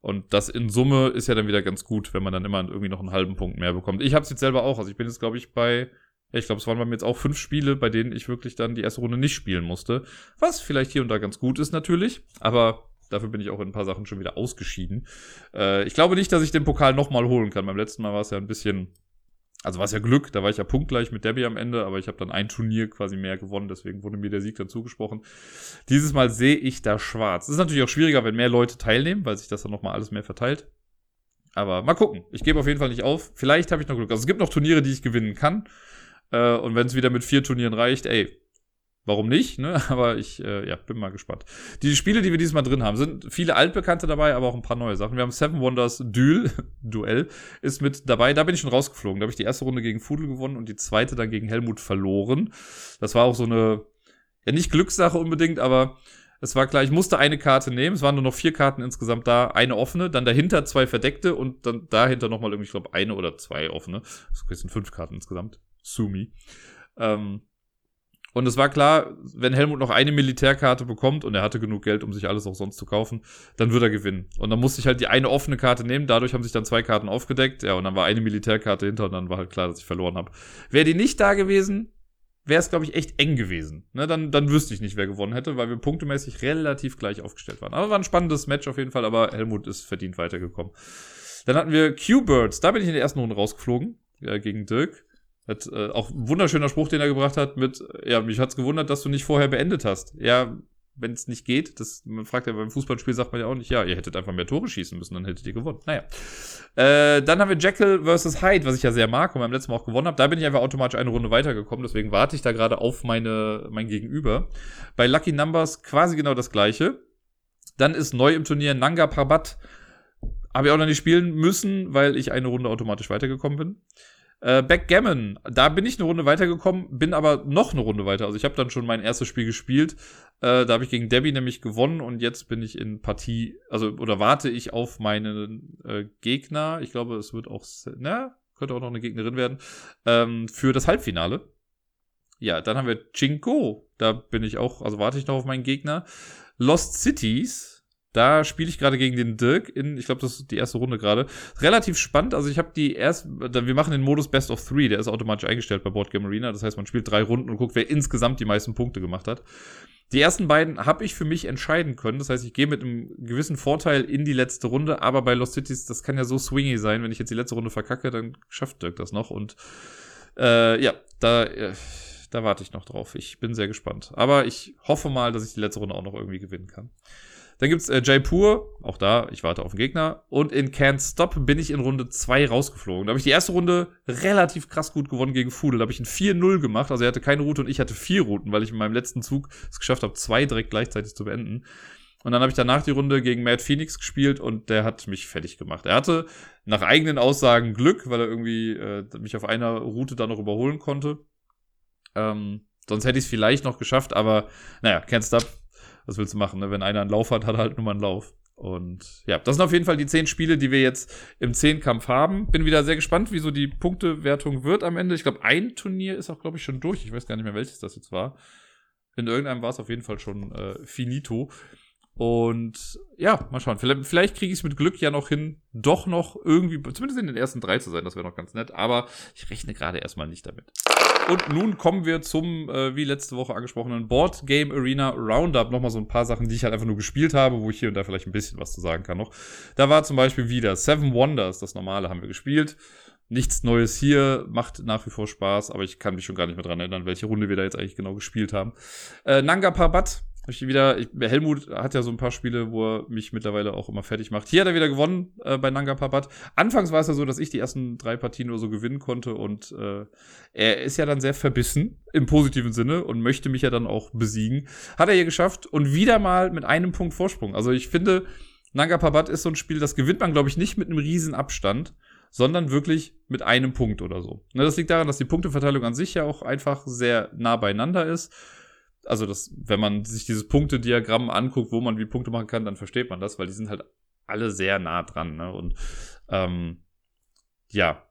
Und das in Summe ist ja dann wieder ganz gut, wenn man dann immer irgendwie noch einen halben Punkt mehr bekommt. Ich habe es jetzt selber auch, also ich bin jetzt glaube ich bei ich glaube, es waren bei mir jetzt auch fünf Spiele, bei denen ich wirklich dann die erste Runde nicht spielen musste. Was vielleicht hier und da ganz gut ist natürlich, aber dafür bin ich auch in ein paar Sachen schon wieder ausgeschieden. Äh, ich glaube nicht, dass ich den Pokal nochmal holen kann. Beim letzten Mal war es ja ein bisschen also war es ja Glück, da war ich ja punktgleich mit Debbie am Ende, aber ich habe dann ein Turnier quasi mehr gewonnen, deswegen wurde mir der Sieg dann zugesprochen. Dieses Mal sehe ich da schwarz. Es ist natürlich auch schwieriger, wenn mehr Leute teilnehmen, weil sich das dann nochmal alles mehr verteilt. Aber mal gucken. Ich gebe auf jeden Fall nicht auf. Vielleicht habe ich noch Glück. Also es gibt noch Turniere, die ich gewinnen kann. Äh, und wenn es wieder mit vier Turnieren reicht, ey, Warum nicht? Ne? [laughs] Aber ich äh, ja, bin mal gespannt. Die Spiele, die wir dieses Mal drin haben, sind viele altbekannte dabei, aber auch ein paar neue Sachen. Wir haben Seven Wonders Duel, [laughs] Duell, ist mit dabei. Da bin ich schon rausgeflogen. Da habe ich die erste Runde gegen Fudel gewonnen und die zweite dann gegen Helmut verloren. Das war auch so eine, ja nicht Glückssache unbedingt, aber es war klar, ich musste eine Karte nehmen. Es waren nur noch vier Karten insgesamt da, eine offene, dann dahinter zwei verdeckte und dann dahinter nochmal irgendwie, ich glaube, eine oder zwei offene. Das sind fünf Karten insgesamt. Sumi. Ähm, und es war klar, wenn Helmut noch eine Militärkarte bekommt und er hatte genug Geld, um sich alles auch sonst zu kaufen, dann wird er gewinnen. Und dann musste ich halt die eine offene Karte nehmen. Dadurch haben sich dann zwei Karten aufgedeckt. Ja, und dann war eine Militärkarte hinter und dann war halt klar, dass ich verloren habe. Wäre die nicht da gewesen, wäre es, glaube ich, echt eng gewesen. Ne, dann, dann wüsste ich nicht, wer gewonnen hätte, weil wir punktemäßig relativ gleich aufgestellt waren. Aber war ein spannendes Match auf jeden Fall, aber Helmut ist verdient weitergekommen. Dann hatten wir Q-Birds. Da bin ich in der ersten Runde rausgeflogen äh, gegen Dirk. Hat, äh, auch ein wunderschöner Spruch, den er gebracht hat mit, ja, mich hat's gewundert, dass du nicht vorher beendet hast. Ja, wenn es nicht geht, das, man fragt ja beim Fußballspiel, sagt man ja auch nicht, ja, ihr hättet einfach mehr Tore schießen müssen, dann hättet ihr gewonnen. Naja. Äh, dann haben wir Jekyll vs. Hyde, was ich ja sehr mag und beim letzten Mal auch gewonnen habe. Da bin ich einfach automatisch eine Runde weitergekommen, deswegen warte ich da gerade auf meine, mein Gegenüber. Bei Lucky Numbers quasi genau das gleiche. Dann ist neu im Turnier Nanga Parbat. Habe ich auch noch nicht spielen müssen, weil ich eine Runde automatisch weitergekommen bin. Äh, Backgammon, da bin ich eine Runde weitergekommen, bin aber noch eine Runde weiter. Also ich habe dann schon mein erstes Spiel gespielt. Äh, da habe ich gegen Debbie nämlich gewonnen und jetzt bin ich in Partie, also oder warte ich auf meinen äh, Gegner. Ich glaube, es wird auch, na, könnte auch noch eine Gegnerin werden, ähm, für das Halbfinale. Ja, dann haben wir Chinko. Da bin ich auch, also warte ich noch auf meinen Gegner. Lost Cities, da spiele ich gerade gegen den Dirk in, ich glaube, das ist die erste Runde gerade. Relativ spannend. Also ich habe die erst, wir machen den Modus Best of Three, der ist automatisch eingestellt bei Board Game Arena. Das heißt, man spielt drei Runden und guckt, wer insgesamt die meisten Punkte gemacht hat. Die ersten beiden habe ich für mich entscheiden können. Das heißt, ich gehe mit einem gewissen Vorteil in die letzte Runde, aber bei Lost Cities, das kann ja so swingy sein. Wenn ich jetzt die letzte Runde verkacke, dann schafft Dirk das noch. Und äh, ja, da, äh, da warte ich noch drauf. Ich bin sehr gespannt. Aber ich hoffe mal, dass ich die letzte Runde auch noch irgendwie gewinnen kann. Dann gibt's äh, Jaipur, auch da, ich warte auf den Gegner. Und in Can't Stop bin ich in Runde 2 rausgeflogen. Da habe ich die erste Runde relativ krass gut gewonnen gegen Fudel. Da habe ich ein 4-0 gemacht. Also er hatte keine Route und ich hatte vier Routen, weil ich in meinem letzten Zug es geschafft habe, zwei direkt gleichzeitig zu beenden. Und dann habe ich danach die Runde gegen Mad Phoenix gespielt und der hat mich fertig gemacht. Er hatte nach eigenen Aussagen Glück, weil er irgendwie äh, mich auf einer Route da noch überholen konnte. Ähm, Sonst hätte ich es vielleicht noch geschafft, aber naja, can't stop. Was willst du machen? Ne? Wenn einer einen Lauf hat, hat er halt nur mal einen Lauf. Und ja, das sind auf jeden Fall die zehn Spiele, die wir jetzt im Zehnkampf haben. Bin wieder sehr gespannt, wie so die Punktewertung wird am Ende. Ich glaube, ein Turnier ist auch, glaube ich, schon durch. Ich weiß gar nicht mehr, welches das jetzt war. In irgendeinem war es auf jeden Fall schon äh, finito. Und ja, mal schauen. Vielleicht, vielleicht kriege ich es mit Glück ja noch hin, doch noch irgendwie, zumindest in den ersten drei zu sein. Das wäre noch ganz nett. Aber ich rechne gerade erstmal nicht damit. Und nun kommen wir zum, äh, wie letzte Woche angesprochenen Board Game Arena Roundup. Nochmal so ein paar Sachen, die ich halt einfach nur gespielt habe, wo ich hier und da vielleicht ein bisschen was zu sagen kann noch. Da war zum Beispiel wieder Seven Wonders, das normale haben wir gespielt. Nichts Neues hier, macht nach wie vor Spaß, aber ich kann mich schon gar nicht mehr dran erinnern, welche Runde wir da jetzt eigentlich genau gespielt haben. Äh, Nanga Parbat ich wieder, ich, Helmut hat ja so ein paar Spiele, wo er mich mittlerweile auch immer fertig macht. Hier hat er wieder gewonnen äh, bei Nanga Parbat. Anfangs war es ja so, dass ich die ersten drei Partien nur so gewinnen konnte und äh, er ist ja dann sehr verbissen im positiven Sinne und möchte mich ja dann auch besiegen. Hat er hier geschafft und wieder mal mit einem Punkt Vorsprung. Also ich finde, Nanga Parbat ist so ein Spiel, das gewinnt man, glaube ich, nicht mit einem riesen Abstand sondern wirklich mit einem Punkt oder so. Ne, das liegt daran, dass die Punkteverteilung an sich ja auch einfach sehr nah beieinander ist also das, wenn man sich dieses Punktediagramm anguckt, wo man wie Punkte machen kann, dann versteht man das, weil die sind halt alle sehr nah dran. Ne? Und ähm, ja,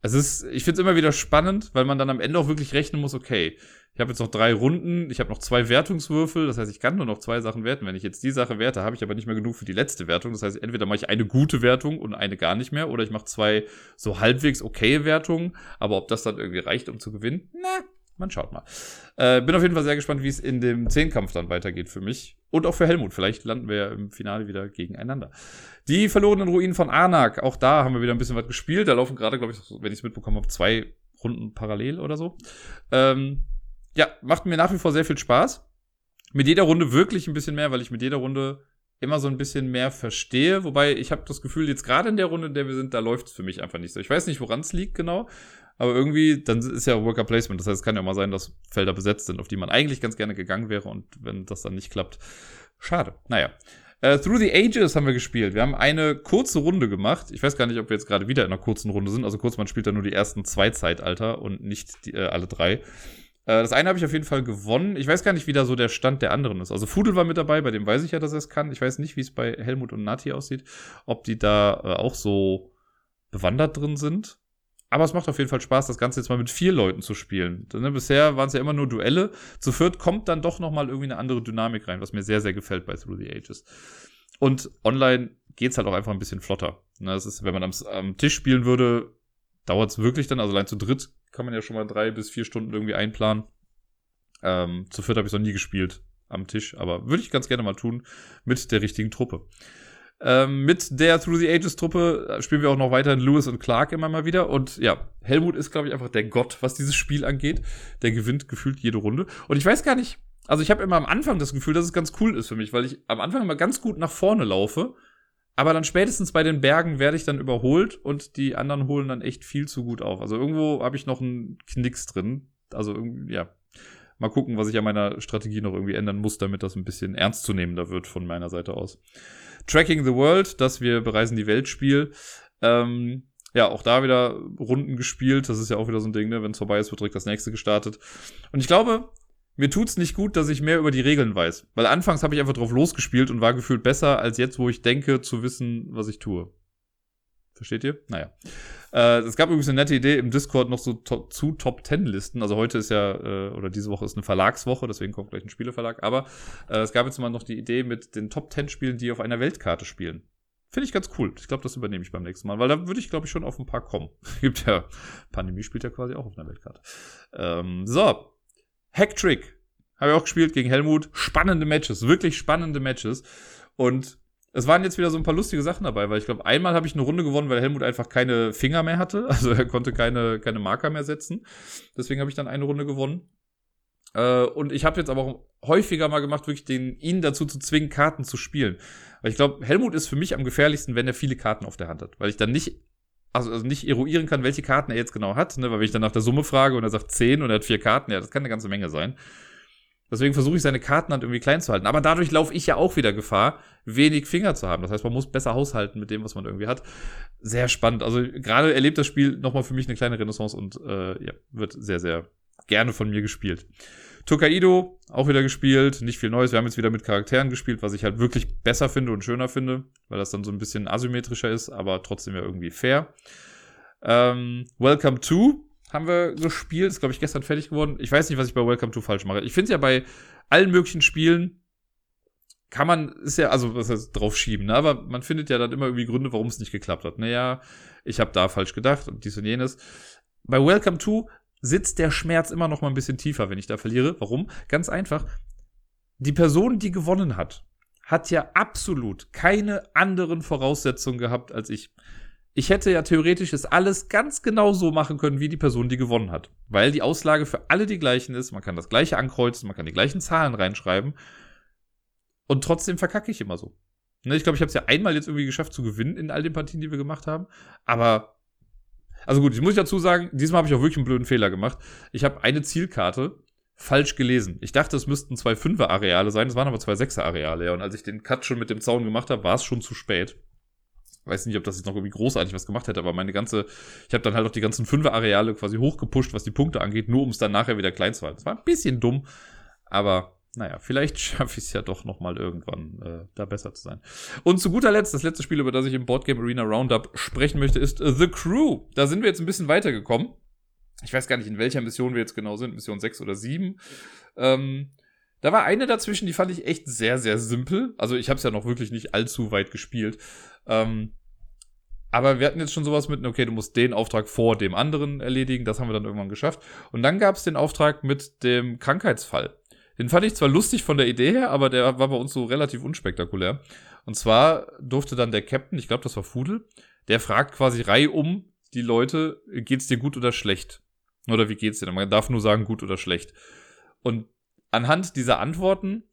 es ist, ich finde es immer wieder spannend, weil man dann am Ende auch wirklich rechnen muss, okay, ich habe jetzt noch drei Runden, ich habe noch zwei Wertungswürfel, das heißt, ich kann nur noch zwei Sachen werten. Wenn ich jetzt die Sache werte, habe ich aber nicht mehr genug für die letzte Wertung. Das heißt, entweder mache ich eine gute Wertung und eine gar nicht mehr, oder ich mache zwei so halbwegs okay Wertungen, aber ob das dann irgendwie reicht, um zu gewinnen, na, man schaut mal. Äh, bin auf jeden Fall sehr gespannt, wie es in dem Zehnkampf dann weitergeht für mich. Und auch für Helmut. Vielleicht landen wir ja im Finale wieder gegeneinander. Die verlorenen Ruinen von Arnak. Auch da haben wir wieder ein bisschen was gespielt. Da laufen gerade, glaube ich, wenn ich es mitbekommen habe, zwei Runden parallel oder so. Ähm, ja, macht mir nach wie vor sehr viel Spaß. Mit jeder Runde wirklich ein bisschen mehr, weil ich mit jeder Runde immer so ein bisschen mehr verstehe. Wobei ich habe das Gefühl, jetzt gerade in der Runde, in der wir sind, da läuft es für mich einfach nicht so. Ich weiß nicht, woran es liegt genau. Aber irgendwie, dann ist ja Worker Placement. Das heißt, es kann ja mal sein, dass Felder besetzt sind, auf die man eigentlich ganz gerne gegangen wäre. Und wenn das dann nicht klappt, schade. Naja. Uh, Through the Ages haben wir gespielt. Wir haben eine kurze Runde gemacht. Ich weiß gar nicht, ob wir jetzt gerade wieder in einer kurzen Runde sind. Also kurz, man spielt da nur die ersten zwei Zeitalter und nicht die, äh, alle drei. Äh, das eine habe ich auf jeden Fall gewonnen. Ich weiß gar nicht, wie da so der Stand der anderen ist. Also Fudel war mit dabei, bei dem weiß ich ja, dass er es kann. Ich weiß nicht, wie es bei Helmut und Nati aussieht. Ob die da äh, auch so bewandert drin sind. Aber es macht auf jeden Fall Spaß, das Ganze jetzt mal mit vier Leuten zu spielen. Ne, bisher waren es ja immer nur Duelle. Zu viert kommt dann doch noch mal irgendwie eine andere Dynamik rein, was mir sehr, sehr gefällt bei Through the Ages. Und online geht's halt auch einfach ein bisschen flotter. Ne, das ist, wenn man am, am Tisch spielen würde, dauert's wirklich dann. Also allein zu dritt kann man ja schon mal drei bis vier Stunden irgendwie einplanen. Ähm, zu viert habe ich noch nie gespielt am Tisch, aber würde ich ganz gerne mal tun mit der richtigen Truppe. Ähm, mit der Through the Ages Truppe äh, spielen wir auch noch weiterhin Lewis und Clark immer mal wieder. Und ja, Helmut ist, glaube ich, einfach der Gott, was dieses Spiel angeht. Der gewinnt gefühlt jede Runde. Und ich weiß gar nicht, also ich habe immer am Anfang das Gefühl, dass es ganz cool ist für mich, weil ich am Anfang immer ganz gut nach vorne laufe. Aber dann spätestens bei den Bergen werde ich dann überholt und die anderen holen dann echt viel zu gut auf. Also irgendwo habe ich noch einen Knicks drin. Also irgendwie, ja. Mal gucken, was ich an meiner Strategie noch irgendwie ändern muss, damit das ein bisschen ernstzunehmender wird von meiner Seite aus. Tracking the World, das wir bereisen die Welt Spiel. Ähm, ja, auch da wieder Runden gespielt. Das ist ja auch wieder so ein Ding, ne? Wenn es vorbei ist, wird direkt das nächste gestartet. Und ich glaube, mir tut's nicht gut, dass ich mehr über die Regeln weiß. Weil anfangs habe ich einfach drauf losgespielt und war gefühlt besser als jetzt, wo ich denke zu wissen, was ich tue. Versteht ihr? Naja. Äh, es gab übrigens eine nette Idee im Discord noch so to zu Top Ten Listen. Also heute ist ja, äh, oder diese Woche ist eine Verlagswoche, deswegen kommt gleich ein Spieleverlag. Aber äh, es gab jetzt mal noch die Idee mit den Top Ten Spielen, die auf einer Weltkarte spielen. Finde ich ganz cool. Ich glaube, das übernehme ich beim nächsten Mal, weil da würde ich, glaube ich, schon auf ein paar kommen. [laughs] Gibt ja, Pandemie spielt ja quasi auch auf einer Weltkarte. Ähm, so. Hacktrick. Habe ich auch gespielt gegen Helmut. Spannende Matches, wirklich spannende Matches. Und es waren jetzt wieder so ein paar lustige Sachen dabei, weil ich glaube, einmal habe ich eine Runde gewonnen, weil Helmut einfach keine Finger mehr hatte. [laughs] Also er konnte keine, keine Marker mehr setzen. Deswegen habe ich dann eine Runde gewonnen. Äh, und ich habe jetzt aber auch häufiger mal gemacht, wirklich den, ihn dazu zu zwingen, Karten zu spielen. Weil ich glaube, Helmut ist für mich am gefährlichsten, wenn er viele Karten auf der Hand hat. Weil ich dann nicht, also, also nicht eruieren kann, welche Karten er jetzt genau hat. Ne? Weil wenn ich dann nach der Summe frage und er sagt 10 und er hat vier Karten, ja, das kann eine ganze Menge sein. Deswegen versuche ich seine Kartenhand irgendwie klein zu halten. Aber dadurch laufe ich ja auch wieder Gefahr, wenig Finger zu haben. Das heißt, man muss besser haushalten mit dem, was man irgendwie hat. Sehr spannend. Also gerade erlebt das Spiel nochmal für mich eine kleine Renaissance und äh, ja, wird sehr, sehr gerne von mir gespielt. Tokaido auch wieder gespielt, nicht viel Neues. Wir haben jetzt wieder mit Charakteren gespielt, was ich halt wirklich besser finde und schöner finde, weil das dann so ein bisschen asymmetrischer ist, aber trotzdem ja irgendwie fair. Ähm, Welcome to haben wir gespielt, ist glaube ich gestern fertig geworden. Ich weiß nicht, was ich bei Welcome to falsch mache. Ich finde es ja bei allen möglichen Spielen kann man, ist ja, also was heißt drauf schieben, ne? aber man findet ja dann immer irgendwie Gründe, warum es nicht geklappt hat. Naja, ich habe da falsch gedacht und dies und jenes. Bei Welcome to sitzt der Schmerz immer noch mal ein bisschen tiefer, wenn ich da verliere. Warum? Ganz einfach. Die Person, die gewonnen hat, hat ja absolut keine anderen Voraussetzungen gehabt als ich. Ich hätte ja theoretisch es alles ganz genau so machen können, wie die Person, die gewonnen hat. Weil die Auslage für alle die gleichen ist. Man kann das gleiche ankreuzen, man kann die gleichen Zahlen reinschreiben. Und trotzdem verkacke ich immer so. Ne, ich glaube, ich habe es ja einmal jetzt irgendwie geschafft zu gewinnen in all den Partien, die wir gemacht haben. Aber, also gut, ich muss dazu sagen, diesmal habe ich auch wirklich einen blöden Fehler gemacht. Ich habe eine Zielkarte falsch gelesen. Ich dachte, es müssten zwei Fünfer-Areale sein, es waren aber zwei Sechser-Areale. Ja. Und als ich den Cut schon mit dem Zaun gemacht habe, war es schon zu spät. Weiß nicht, ob das jetzt noch irgendwie großartig was gemacht hätte, aber meine ganze, ich habe dann halt auch die ganzen Fünfer-Areale quasi hochgepusht, was die Punkte angeht, nur um es dann nachher wieder klein zu halten. Das war ein bisschen dumm, aber naja, vielleicht [laughs] schaffe ich es ja doch nochmal irgendwann, äh, da besser zu sein. Und zu guter Letzt, das letzte Spiel, über das ich im Boardgame Arena Roundup sprechen möchte, ist uh, The Crew. Da sind wir jetzt ein bisschen weitergekommen. Ich weiß gar nicht, in welcher Mission wir jetzt genau sind, Mission 6 oder 7. Ähm, da war eine dazwischen, die fand ich echt sehr, sehr simpel. Also ich habe es ja noch wirklich nicht allzu weit gespielt. Ähm, aber wir hatten jetzt schon sowas mit, okay, du musst den Auftrag vor dem anderen erledigen. Das haben wir dann irgendwann geschafft. Und dann gab es den Auftrag mit dem Krankheitsfall. Den fand ich zwar lustig von der Idee her, aber der war bei uns so relativ unspektakulär. Und zwar durfte dann der Captain, ich glaube, das war Fudel, der fragt quasi reihum die Leute, geht's dir gut oder schlecht? Oder wie geht's dir? Man darf nur sagen, gut oder schlecht. Und anhand dieser Antworten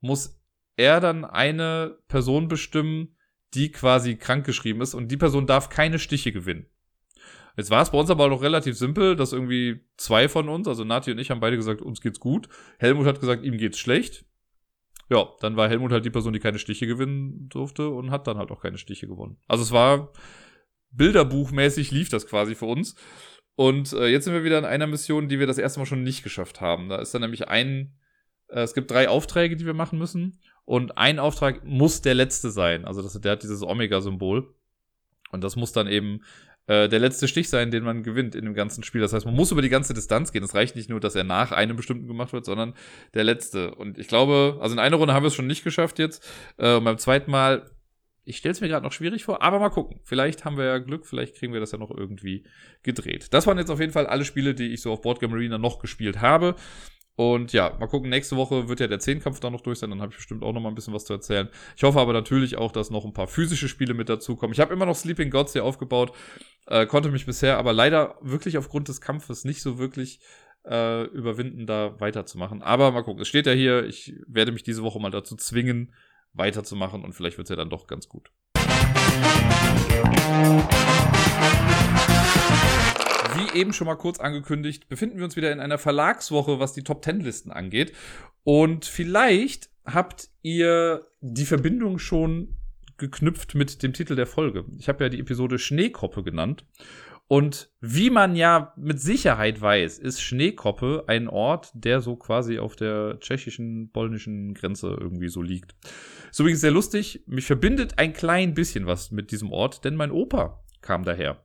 muss er dann eine Person bestimmen, die quasi krankgeschrieben ist und die Person darf keine Stiche gewinnen. Jetzt war es bei uns aber noch relativ simpel, dass irgendwie zwei von uns, also Nati und ich, haben beide gesagt, uns geht's gut. Helmut hat gesagt, ihm geht's schlecht. Ja, dann war Helmut halt die Person, die keine Stiche gewinnen durfte und hat dann halt auch keine Stiche gewonnen. Also es war Bilderbuchmäßig lief das quasi für uns. Und äh, jetzt sind wir wieder in einer Mission, die wir das erste Mal schon nicht geschafft haben. Da ist dann nämlich ein, es gibt drei Aufträge, die wir machen müssen. Und ein Auftrag muss der letzte sein. Also das, der hat dieses Omega-Symbol. Und das muss dann eben äh, der letzte Stich sein, den man gewinnt in dem ganzen Spiel. Das heißt, man muss über die ganze Distanz gehen. Es reicht nicht nur, dass er nach einem bestimmten gemacht wird, sondern der letzte. Und ich glaube, also in einer Runde haben wir es schon nicht geschafft jetzt. Äh, und beim zweiten Mal, ich stelle es mir gerade noch schwierig vor, aber mal gucken. Vielleicht haben wir ja Glück, vielleicht kriegen wir das ja noch irgendwie gedreht. Das waren jetzt auf jeden Fall alle Spiele, die ich so auf Boardgame Arena noch gespielt habe. Und ja, mal gucken, nächste Woche wird ja der Zehnkampf da noch durch sein, dann habe ich bestimmt auch noch mal ein bisschen was zu erzählen. Ich hoffe aber natürlich auch, dass noch ein paar physische Spiele mit dazukommen. Ich habe immer noch Sleeping Gods hier aufgebaut, äh, konnte mich bisher aber leider wirklich aufgrund des Kampfes nicht so wirklich äh, überwinden, da weiterzumachen. Aber mal gucken, es steht ja hier, ich werde mich diese Woche mal dazu zwingen, weiterzumachen und vielleicht wird es ja dann doch ganz gut. Wie eben schon mal kurz angekündigt, befinden wir uns wieder in einer Verlagswoche, was die Top Ten Listen angeht. Und vielleicht habt ihr die Verbindung schon geknüpft mit dem Titel der Folge. Ich habe ja die Episode Schneekoppe genannt. Und wie man ja mit Sicherheit weiß, ist Schneekoppe ein Ort, der so quasi auf der tschechischen, polnischen Grenze irgendwie so liegt. Ist übrigens sehr lustig. Mich verbindet ein klein bisschen was mit diesem Ort, denn mein Opa kam daher.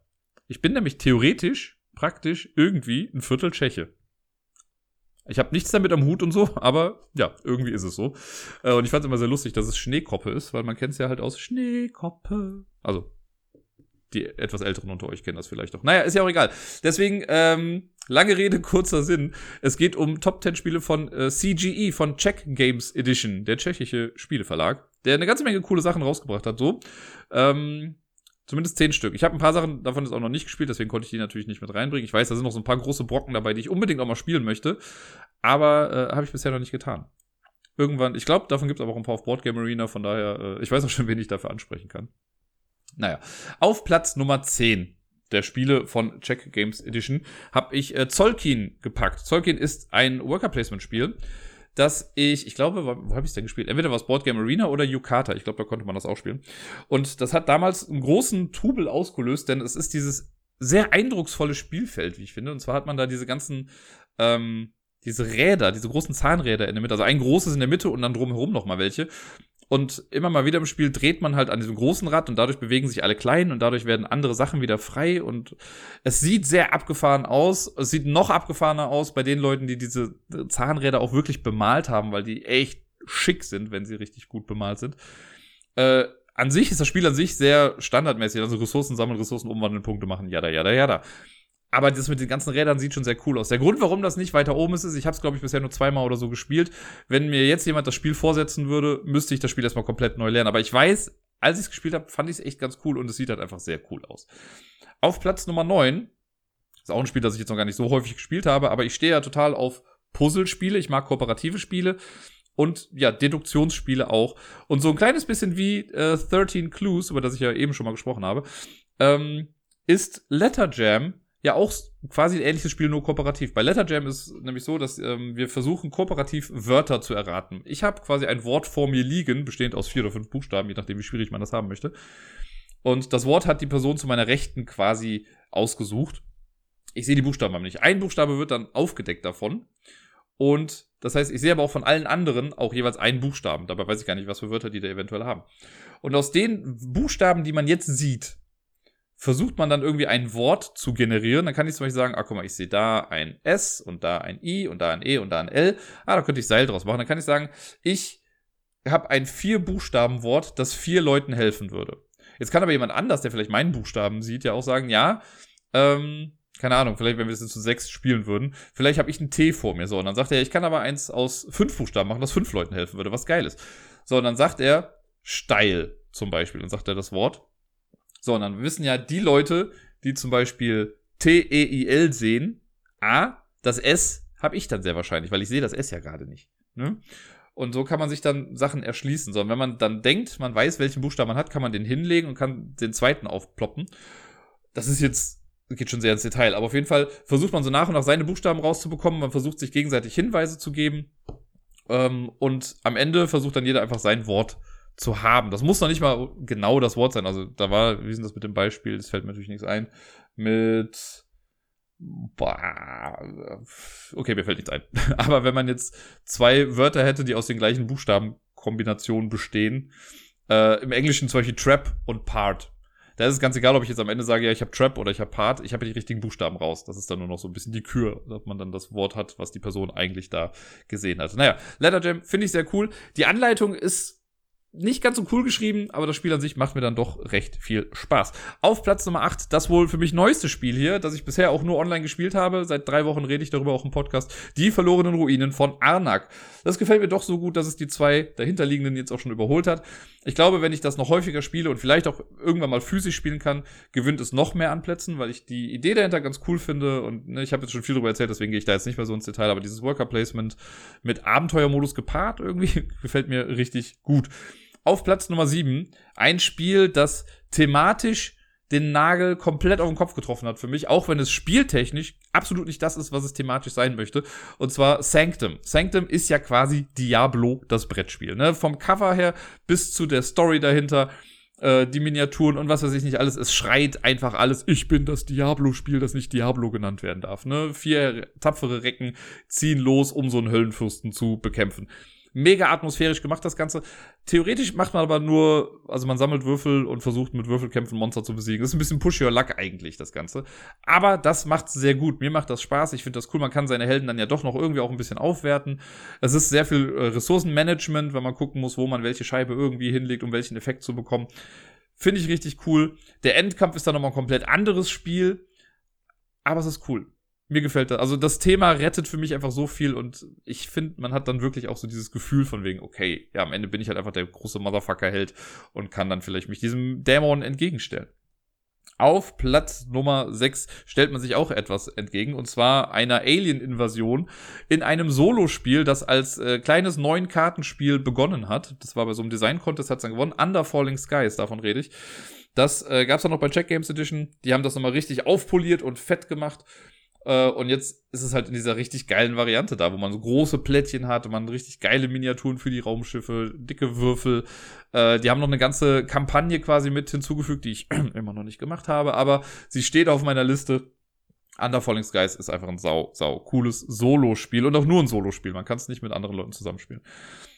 Ich bin nämlich theoretisch praktisch irgendwie ein Viertel Tscheche. Ich habe nichts damit am Hut und so, [laughs] aber ja, irgendwie ist es so. Äh, und ich fand es immer sehr lustig, dass es Schneekoppe ist, weil man kennt es ja halt aus Schneekoppe. Also, die etwas Älteren unter euch kennen das vielleicht auch. Naja, ist ja auch egal. Deswegen, ähm, lange Rede, kurzer Sinn. Es geht um Top 10 Spiele von äh, CGE, von Czech Games Edition, der tschechische Spieleverlag, der eine ganze Menge coole Sachen rausgebracht hat, so. Ähm, Zumindest zehn Stück. Ich habe ein paar Sachen davon jetzt auch noch nicht gespielt, deswegen konnte ich die natürlich nicht mit reinbringen. Ich weiß, da sind noch so ein paar große Brocken dabei, die ich unbedingt auch mal spielen möchte. Aber äh, habe ich bisher noch nicht getan. Irgendwann, ich glaube, davon gibt es aber auch ein paar auf Boardgame Arena, von daher, äh, ich weiß auch schon, wen ich dafür ansprechen kann. Naja, auf Platz Nummer 10 der Spiele von Check Games Edition habe ich äh, Zolkin gepackt. Zolkin ist ein Worker Placement Spiel dass ich, ich glaube, wo, wo habe ich es denn gespielt? Entweder war es Boardgame Arena oder Yukata. Ich glaube, da konnte man das auch spielen. Und das hat damals einen großen Trubel ausgelöst, denn es ist dieses sehr eindrucksvolle Spielfeld, wie ich finde. Und zwar hat man da diese ganzen ähm, diese Räder, diese großen Zahnräder in der Mitte. Also ein großes in der Mitte und dann drumherum noch mal welche. Und immer mal wieder im Spiel dreht man halt an diesem großen Rad und dadurch bewegen sich alle kleinen und dadurch werden andere Sachen wieder frei und es sieht sehr abgefahren aus. Es sieht noch abgefahrener aus bei den Leuten, die diese Zahnräder auch wirklich bemalt haben, weil die echt schick sind, wenn sie richtig gut bemalt sind. Äh, an sich ist das Spiel an sich sehr standardmäßig, also Ressourcen sammeln, Ressourcen umwandeln, Punkte machen, jada, jada, jada. Aber das mit den ganzen Rädern sieht schon sehr cool aus. Der Grund, warum das nicht weiter oben ist, ist, ich habe es, glaube ich, bisher nur zweimal oder so gespielt. Wenn mir jetzt jemand das Spiel vorsetzen würde, müsste ich das Spiel erstmal komplett neu lernen. Aber ich weiß, als ich es gespielt habe, fand ich es echt ganz cool und es sieht halt einfach sehr cool aus. Auf Platz Nummer 9, ist auch ein Spiel, das ich jetzt noch gar nicht so häufig gespielt habe, aber ich stehe ja total auf Puzzlespiele. Ich mag kooperative Spiele und ja, Deduktionsspiele auch. Und so ein kleines bisschen wie äh, 13 Clues, über das ich ja eben schon mal gesprochen habe, ähm, ist Letter Jam ja auch quasi ein ähnliches Spiel, nur kooperativ. Bei Letter Jam ist nämlich so, dass ähm, wir versuchen, kooperativ Wörter zu erraten. Ich habe quasi ein Wort vor mir liegen, bestehend aus vier oder fünf Buchstaben, je nachdem, wie schwierig man das haben möchte. Und das Wort hat die Person zu meiner Rechten quasi ausgesucht. Ich sehe die Buchstaben aber nicht. Ein Buchstabe wird dann aufgedeckt davon. Und das heißt, ich sehe aber auch von allen anderen auch jeweils einen Buchstaben. Dabei weiß ich gar nicht, was für Wörter die da eventuell haben. Und aus den Buchstaben, die man jetzt sieht, versucht man dann irgendwie ein Wort zu generieren. Dann kann ich zum Beispiel sagen, ah, guck mal, ich sehe da ein S und da ein I und da ein E und da ein L. Ah, da könnte ich Seil draus machen. Dann kann ich sagen, ich habe ein Vier-Buchstaben-Wort, das vier Leuten helfen würde. Jetzt kann aber jemand anders, der vielleicht meinen Buchstaben sieht, ja auch sagen, ja, ähm, keine Ahnung, vielleicht, wenn wir es zu sechs spielen würden, vielleicht habe ich einen T vor mir. So, und dann sagt er, ich kann aber eins aus fünf Buchstaben machen, das fünf Leuten helfen würde, was geil ist. So, und dann sagt er steil zum Beispiel, und sagt er das Wort. So, und dann wissen ja die Leute, die zum Beispiel T-E-I-L sehen, A, das S habe ich dann sehr wahrscheinlich, weil ich sehe das S ja gerade nicht. Ne? Und so kann man sich dann Sachen erschließen. So, und wenn man dann denkt, man weiß, welchen Buchstaben man hat, kann man den hinlegen und kann den zweiten aufploppen. Das ist jetzt, geht schon sehr ins Detail, aber auf jeden Fall versucht man so nach und nach seine Buchstaben rauszubekommen. Man versucht sich gegenseitig Hinweise zu geben. Ähm, und am Ende versucht dann jeder einfach sein Wort zu haben. Das muss noch nicht mal genau das Wort sein. Also da war, wie denn das mit dem Beispiel? Das fällt mir natürlich nichts ein. Mit okay, mir fällt nichts ein. [laughs] Aber wenn man jetzt zwei Wörter hätte, die aus den gleichen Buchstabenkombinationen bestehen, äh, im Englischen zum Beispiel Trap und Part. Da ist es ganz egal, ob ich jetzt am Ende sage, ja, ich habe Trap oder ich habe Part, ich habe die richtigen Buchstaben raus. Das ist dann nur noch so ein bisschen die Kür, dass man dann das Wort hat, was die Person eigentlich da gesehen hat. Naja, Letter Jam finde ich sehr cool. Die Anleitung ist nicht ganz so cool geschrieben, aber das Spiel an sich macht mir dann doch recht viel Spaß. Auf Platz Nummer 8, das wohl für mich neueste Spiel hier, das ich bisher auch nur online gespielt habe. Seit drei Wochen rede ich darüber auch im Podcast. Die verlorenen Ruinen von Arnak. Das gefällt mir doch so gut, dass es die zwei dahinterliegenden jetzt auch schon überholt hat. Ich glaube, wenn ich das noch häufiger spiele und vielleicht auch irgendwann mal physisch spielen kann, gewinnt es noch mehr an Plätzen, weil ich die Idee dahinter ganz cool finde und ne, ich habe jetzt schon viel darüber erzählt, deswegen gehe ich da jetzt nicht mehr so ins Detail, aber dieses Worker Placement mit Abenteuermodus gepaart irgendwie [laughs] gefällt mir richtig gut. Auf Platz Nummer 7 ein Spiel, das thematisch den Nagel komplett auf den Kopf getroffen hat für mich, auch wenn es spieltechnisch absolut nicht das ist, was es thematisch sein möchte. Und zwar Sanctum. Sanctum ist ja quasi Diablo, das Brettspiel. Ne? Vom Cover her bis zu der Story dahinter, äh, die Miniaturen und was weiß ich nicht alles. Es schreit einfach alles. Ich bin das Diablo-Spiel, das nicht Diablo genannt werden darf. Ne? Vier tapfere Recken ziehen los, um so einen Höllenfürsten zu bekämpfen. Mega atmosphärisch gemacht, das Ganze. Theoretisch macht man aber nur, also man sammelt Würfel und versucht mit Würfelkämpfen Monster zu besiegen. Das ist ein bisschen Push Your Luck eigentlich, das Ganze. Aber das macht sehr gut. Mir macht das Spaß. Ich finde das cool. Man kann seine Helden dann ja doch noch irgendwie auch ein bisschen aufwerten. Es ist sehr viel äh, Ressourcenmanagement, weil man gucken muss, wo man welche Scheibe irgendwie hinlegt, um welchen Effekt zu bekommen. Finde ich richtig cool. Der Endkampf ist dann nochmal ein komplett anderes Spiel. Aber es ist cool mir gefällt das. Also das Thema rettet für mich einfach so viel und ich finde, man hat dann wirklich auch so dieses Gefühl von wegen, okay, ja, am Ende bin ich halt einfach der große Motherfucker-Held und kann dann vielleicht mich diesem Dämon entgegenstellen. Auf Platz Nummer 6 stellt man sich auch etwas entgegen, und zwar einer Alien-Invasion in einem Solospiel, das als äh, kleines neun Kartenspiel begonnen hat. Das war bei so einem Design-Contest, hat es dann gewonnen. Under Falling Skies, davon rede ich. Das äh, gab es dann noch bei Check Games Edition. Die haben das nochmal richtig aufpoliert und fett gemacht. Äh, und jetzt ist es halt in dieser richtig geilen Variante da, wo man so große Plättchen hat man richtig geile Miniaturen für die Raumschiffe, dicke Würfel. Äh, die haben noch eine ganze Kampagne quasi mit hinzugefügt, die ich [clears throat] immer noch nicht gemacht habe, aber sie steht auf meiner Liste. Under Falling Skies ist einfach ein sau, sau cooles Solo-Spiel und auch nur ein Solo-Spiel. Man kann es nicht mit anderen Leuten zusammenspielen.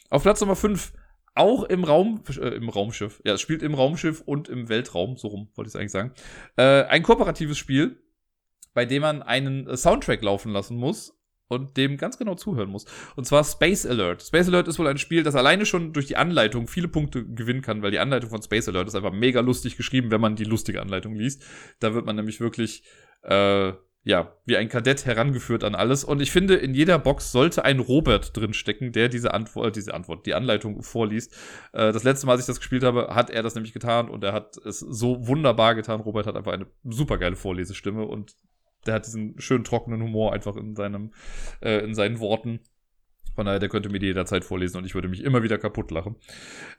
Auf Platz Nummer 5, auch im Raum, äh, im Raumschiff. Ja, es spielt im Raumschiff und im Weltraum, so rum wollte ich es eigentlich sagen. Äh, ein kooperatives Spiel, bei dem man einen äh, Soundtrack laufen lassen muss und dem ganz genau zuhören muss. Und zwar Space Alert. Space Alert ist wohl ein Spiel, das alleine schon durch die Anleitung viele Punkte gewinnen kann, weil die Anleitung von Space Alert ist einfach mega lustig geschrieben, wenn man die lustige Anleitung liest. Da wird man nämlich wirklich, äh, ja, wie ein Kadett herangeführt an alles. Und ich finde, in jeder Box sollte ein Robert drinstecken, der diese Antwort, äh, diese Antwort, die Anleitung vorliest. Äh, das letzte Mal, als ich das gespielt habe, hat er das nämlich getan und er hat es so wunderbar getan. Robert hat einfach eine super geile Vorlesestimme und der hat diesen schönen trockenen Humor einfach in seinem, äh, in seinen Worten. Von daher, der könnte mir die jederzeit vorlesen und ich würde mich immer wieder kaputt lachen.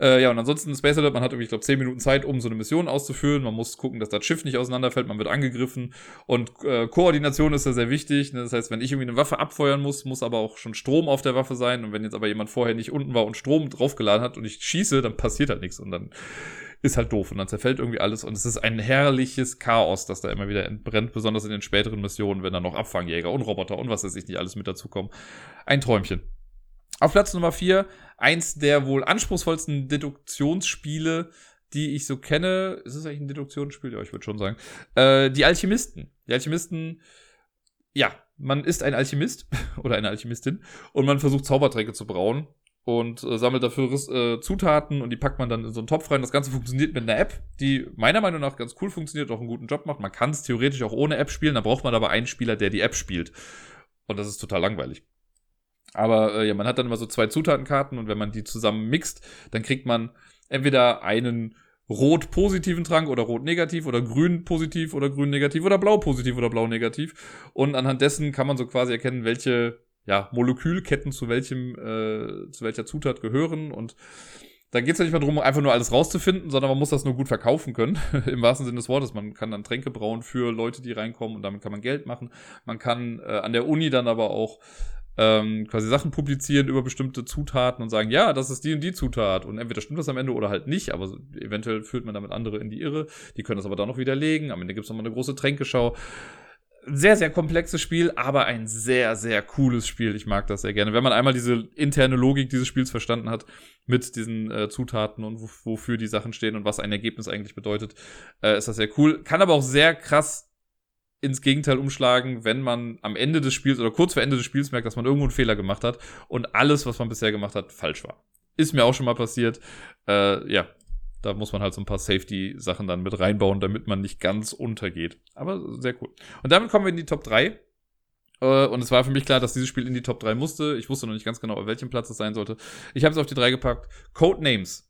Äh, ja, und ansonsten Space Alert, man hat irgendwie, ich glaube, 10 Minuten Zeit, um so eine Mission auszuführen. Man muss gucken, dass das Schiff nicht auseinanderfällt, man wird angegriffen. Und äh, Koordination ist da sehr wichtig. Ne? Das heißt, wenn ich irgendwie eine Waffe abfeuern muss, muss aber auch schon Strom auf der Waffe sein. Und wenn jetzt aber jemand vorher nicht unten war und Strom draufgeladen hat und ich schieße, dann passiert halt nichts. Und dann ist halt doof und dann zerfällt irgendwie alles und es ist ein herrliches Chaos, das da immer wieder entbrennt, besonders in den späteren Missionen, wenn dann noch Abfangjäger und Roboter und was weiß ich nicht alles mit dazukommen. Ein Träumchen. Auf Platz Nummer vier eins der wohl anspruchsvollsten Deduktionsspiele, die ich so kenne. Ist es eigentlich ein Deduktionsspiel? Ja, ich würde schon sagen. Äh, die Alchemisten. Die Alchemisten, ja, man ist ein Alchemist [laughs] oder eine Alchemistin und man versucht Zaubertränke zu brauen und äh, sammelt dafür äh, Zutaten und die packt man dann in so einen Topf rein. Das Ganze funktioniert mit einer App, die meiner Meinung nach ganz cool funktioniert, auch einen guten Job macht. Man kann es theoretisch auch ohne App spielen, da braucht man aber einen Spieler, der die App spielt. Und das ist total langweilig. Aber äh, ja, man hat dann immer so zwei Zutatenkarten und wenn man die zusammen mixt, dann kriegt man entweder einen rot positiven Trank oder rot negativ oder grün positiv oder grün negativ oder blau positiv oder blau negativ. Und anhand dessen kann man so quasi erkennen, welche ja, Molekülketten zu welchem, äh, zu welcher Zutat gehören und da geht es ja nicht mehr darum, einfach nur alles rauszufinden, sondern man muss das nur gut verkaufen können, [laughs] im wahrsten Sinne des Wortes. Man kann dann Tränke brauen für Leute, die reinkommen und damit kann man Geld machen. Man kann äh, an der Uni dann aber auch ähm, quasi Sachen publizieren über bestimmte Zutaten und sagen, ja, das ist die und die Zutat. Und entweder stimmt das am Ende oder halt nicht, aber eventuell führt man damit andere in die Irre. Die können das aber dann noch widerlegen. Am Ende gibt es nochmal eine große Tränkeschau sehr, sehr komplexes Spiel, aber ein sehr, sehr cooles Spiel. Ich mag das sehr gerne. Wenn man einmal diese interne Logik dieses Spiels verstanden hat, mit diesen äh, Zutaten und wofür die Sachen stehen und was ein Ergebnis eigentlich bedeutet, äh, ist das sehr cool. Kann aber auch sehr krass ins Gegenteil umschlagen, wenn man am Ende des Spiels oder kurz vor Ende des Spiels merkt, dass man irgendwo einen Fehler gemacht hat und alles, was man bisher gemacht hat, falsch war. Ist mir auch schon mal passiert. Äh, ja, da muss man halt so ein paar Safety-Sachen dann mit reinbauen, damit man nicht ganz untergeht. Aber sehr cool. Und damit kommen wir in die Top 3. Äh, und es war für mich klar, dass dieses Spiel in die Top 3 musste. Ich wusste noch nicht ganz genau, auf welchem Platz es sein sollte. Ich habe es auf die 3 gepackt. Codenames.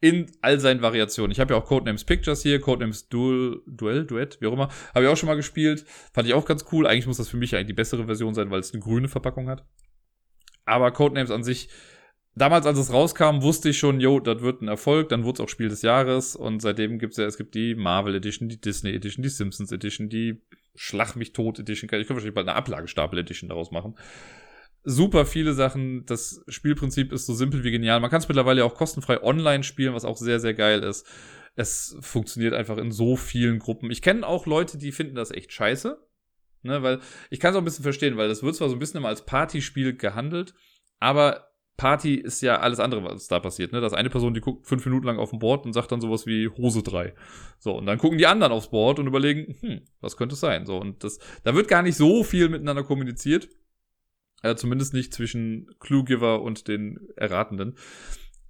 In all seinen Variationen. Ich habe ja auch Codenames Pictures hier, Codenames Duel, Duell, Duett, wie auch immer. Habe ich auch schon mal gespielt. Fand ich auch ganz cool. Eigentlich muss das für mich eigentlich die bessere Version sein, weil es eine grüne Verpackung hat. Aber Codenames an sich damals, als es rauskam, wusste ich schon, jo, das wird ein Erfolg, dann wurde es auch Spiel des Jahres und seitdem gibt's ja, es gibt die Marvel Edition, die Disney Edition, die Simpsons Edition, die Schlag mich tot Edition, ich könnte wahrscheinlich bald eine Ablagestapel Edition daraus machen. Super viele Sachen, das Spielprinzip ist so simpel wie genial. Man kann es mittlerweile auch kostenfrei online spielen, was auch sehr, sehr geil ist. Es funktioniert einfach in so vielen Gruppen. Ich kenne auch Leute, die finden das echt scheiße. Ne, weil ich kann es auch ein bisschen verstehen, weil das wird zwar so ein bisschen immer als Partyspiel gehandelt, aber Party ist ja alles andere, was da passiert. Ne? Da ist eine Person, die guckt fünf Minuten lang auf dem Board und sagt dann sowas wie Hose 3. So, und dann gucken die anderen aufs Board und überlegen, hm, was könnte es sein? So, und das, da wird gar nicht so viel miteinander kommuniziert. Äh, zumindest nicht zwischen Cluegiver und den Erratenden.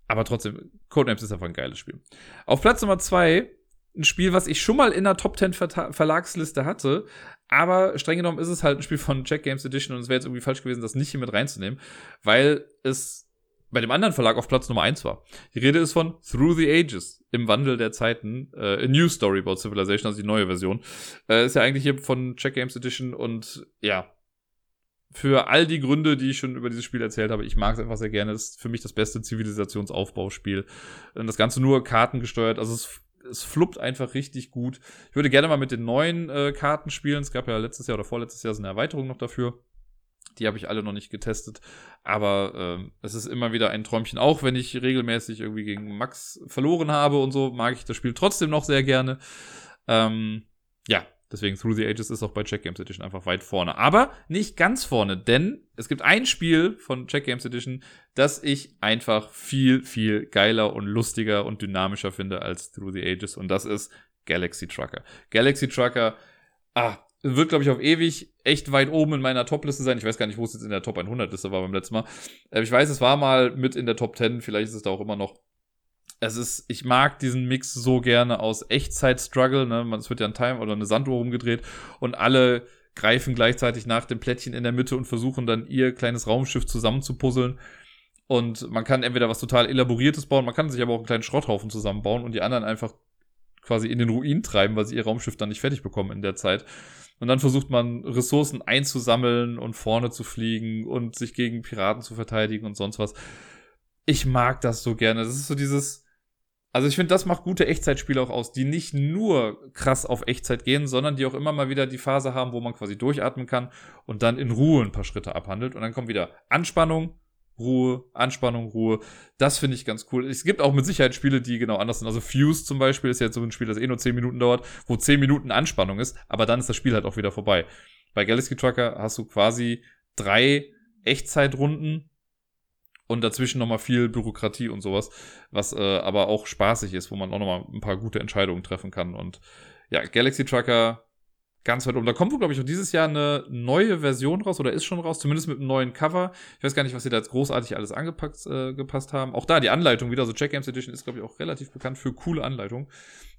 Aber trotzdem, Codenames ist einfach ein geiles Spiel. Auf Platz Nummer zwei ein Spiel, was ich schon mal in der Top 10 Verlagsliste hatte, aber streng genommen ist es halt ein Spiel von Jack Games Edition und es wäre jetzt irgendwie falsch gewesen, das nicht hier mit reinzunehmen, weil es bei dem anderen Verlag auf Platz Nummer 1 war. Die Rede ist von Through the Ages, im Wandel der Zeiten, äh, A New Story About Civilization, also die neue Version. Äh, ist ja eigentlich hier von Jack Games Edition und ja, für all die Gründe, die ich schon über dieses Spiel erzählt habe, ich mag es einfach sehr gerne. Es ist für mich das beste Zivilisationsaufbauspiel. Das Ganze nur kartengesteuert. Also es es fluppt einfach richtig gut. Ich würde gerne mal mit den neuen äh, Karten spielen. Es gab ja letztes Jahr oder vorletztes Jahr so eine Erweiterung noch dafür. Die habe ich alle noch nicht getestet. Aber äh, es ist immer wieder ein Träumchen. Auch wenn ich regelmäßig irgendwie gegen Max verloren habe und so, mag ich das Spiel trotzdem noch sehr gerne. Ähm, ja, Deswegen Through the Ages ist auch bei Check Games Edition einfach weit vorne. Aber nicht ganz vorne, denn es gibt ein Spiel von Check Games Edition, das ich einfach viel, viel geiler und lustiger und dynamischer finde als Through the Ages. Und das ist Galaxy Trucker. Galaxy Trucker, ah, wird, glaube ich, auf ewig echt weit oben in meiner Top-Liste sein. Ich weiß gar nicht, wo es jetzt in der Top 100-Liste war beim letzten Mal. Äh, ich weiß, es war mal mit in der Top 10, vielleicht ist es da auch immer noch. Es ist, ich mag diesen Mix so gerne aus Echtzeit-Struggle, ne? Es wird ja ein Time oder eine Sanduhr rumgedreht und alle greifen gleichzeitig nach dem Plättchen in der Mitte und versuchen dann ihr kleines Raumschiff zusammenzupuzzeln. Und man kann entweder was total Elaboriertes bauen, man kann sich aber auch einen kleinen Schrotthaufen zusammenbauen und die anderen einfach quasi in den Ruin treiben, weil sie ihr Raumschiff dann nicht fertig bekommen in der Zeit. Und dann versucht man Ressourcen einzusammeln und vorne zu fliegen und sich gegen Piraten zu verteidigen und sonst was. Ich mag das so gerne. Das ist so dieses. Also ich finde, das macht gute Echtzeitspiele auch aus, die nicht nur krass auf Echtzeit gehen, sondern die auch immer mal wieder die Phase haben, wo man quasi durchatmen kann und dann in Ruhe ein paar Schritte abhandelt. Und dann kommt wieder Anspannung, Ruhe, Anspannung, Ruhe. Das finde ich ganz cool. Es gibt auch mit Sicherheit Spiele, die genau anders sind. Also Fuse zum Beispiel ist jetzt so ein Spiel, das eh nur 10 Minuten dauert, wo 10 Minuten Anspannung ist, aber dann ist das Spiel halt auch wieder vorbei. Bei Galaxy Trucker hast du quasi drei Echtzeitrunden und dazwischen nochmal viel Bürokratie und sowas, was äh, aber auch spaßig ist, wo man auch nochmal ein paar gute Entscheidungen treffen kann. Und ja, Galaxy Trucker ganz weit oben. Da kommt wohl, glaube ich, auch dieses Jahr eine neue Version raus oder ist schon raus, zumindest mit einem neuen Cover. Ich weiß gar nicht, was sie da jetzt großartig alles angepackt äh, gepasst haben. Auch da die Anleitung wieder, so Check Games Edition ist, glaube ich, auch relativ bekannt für coole Anleitungen.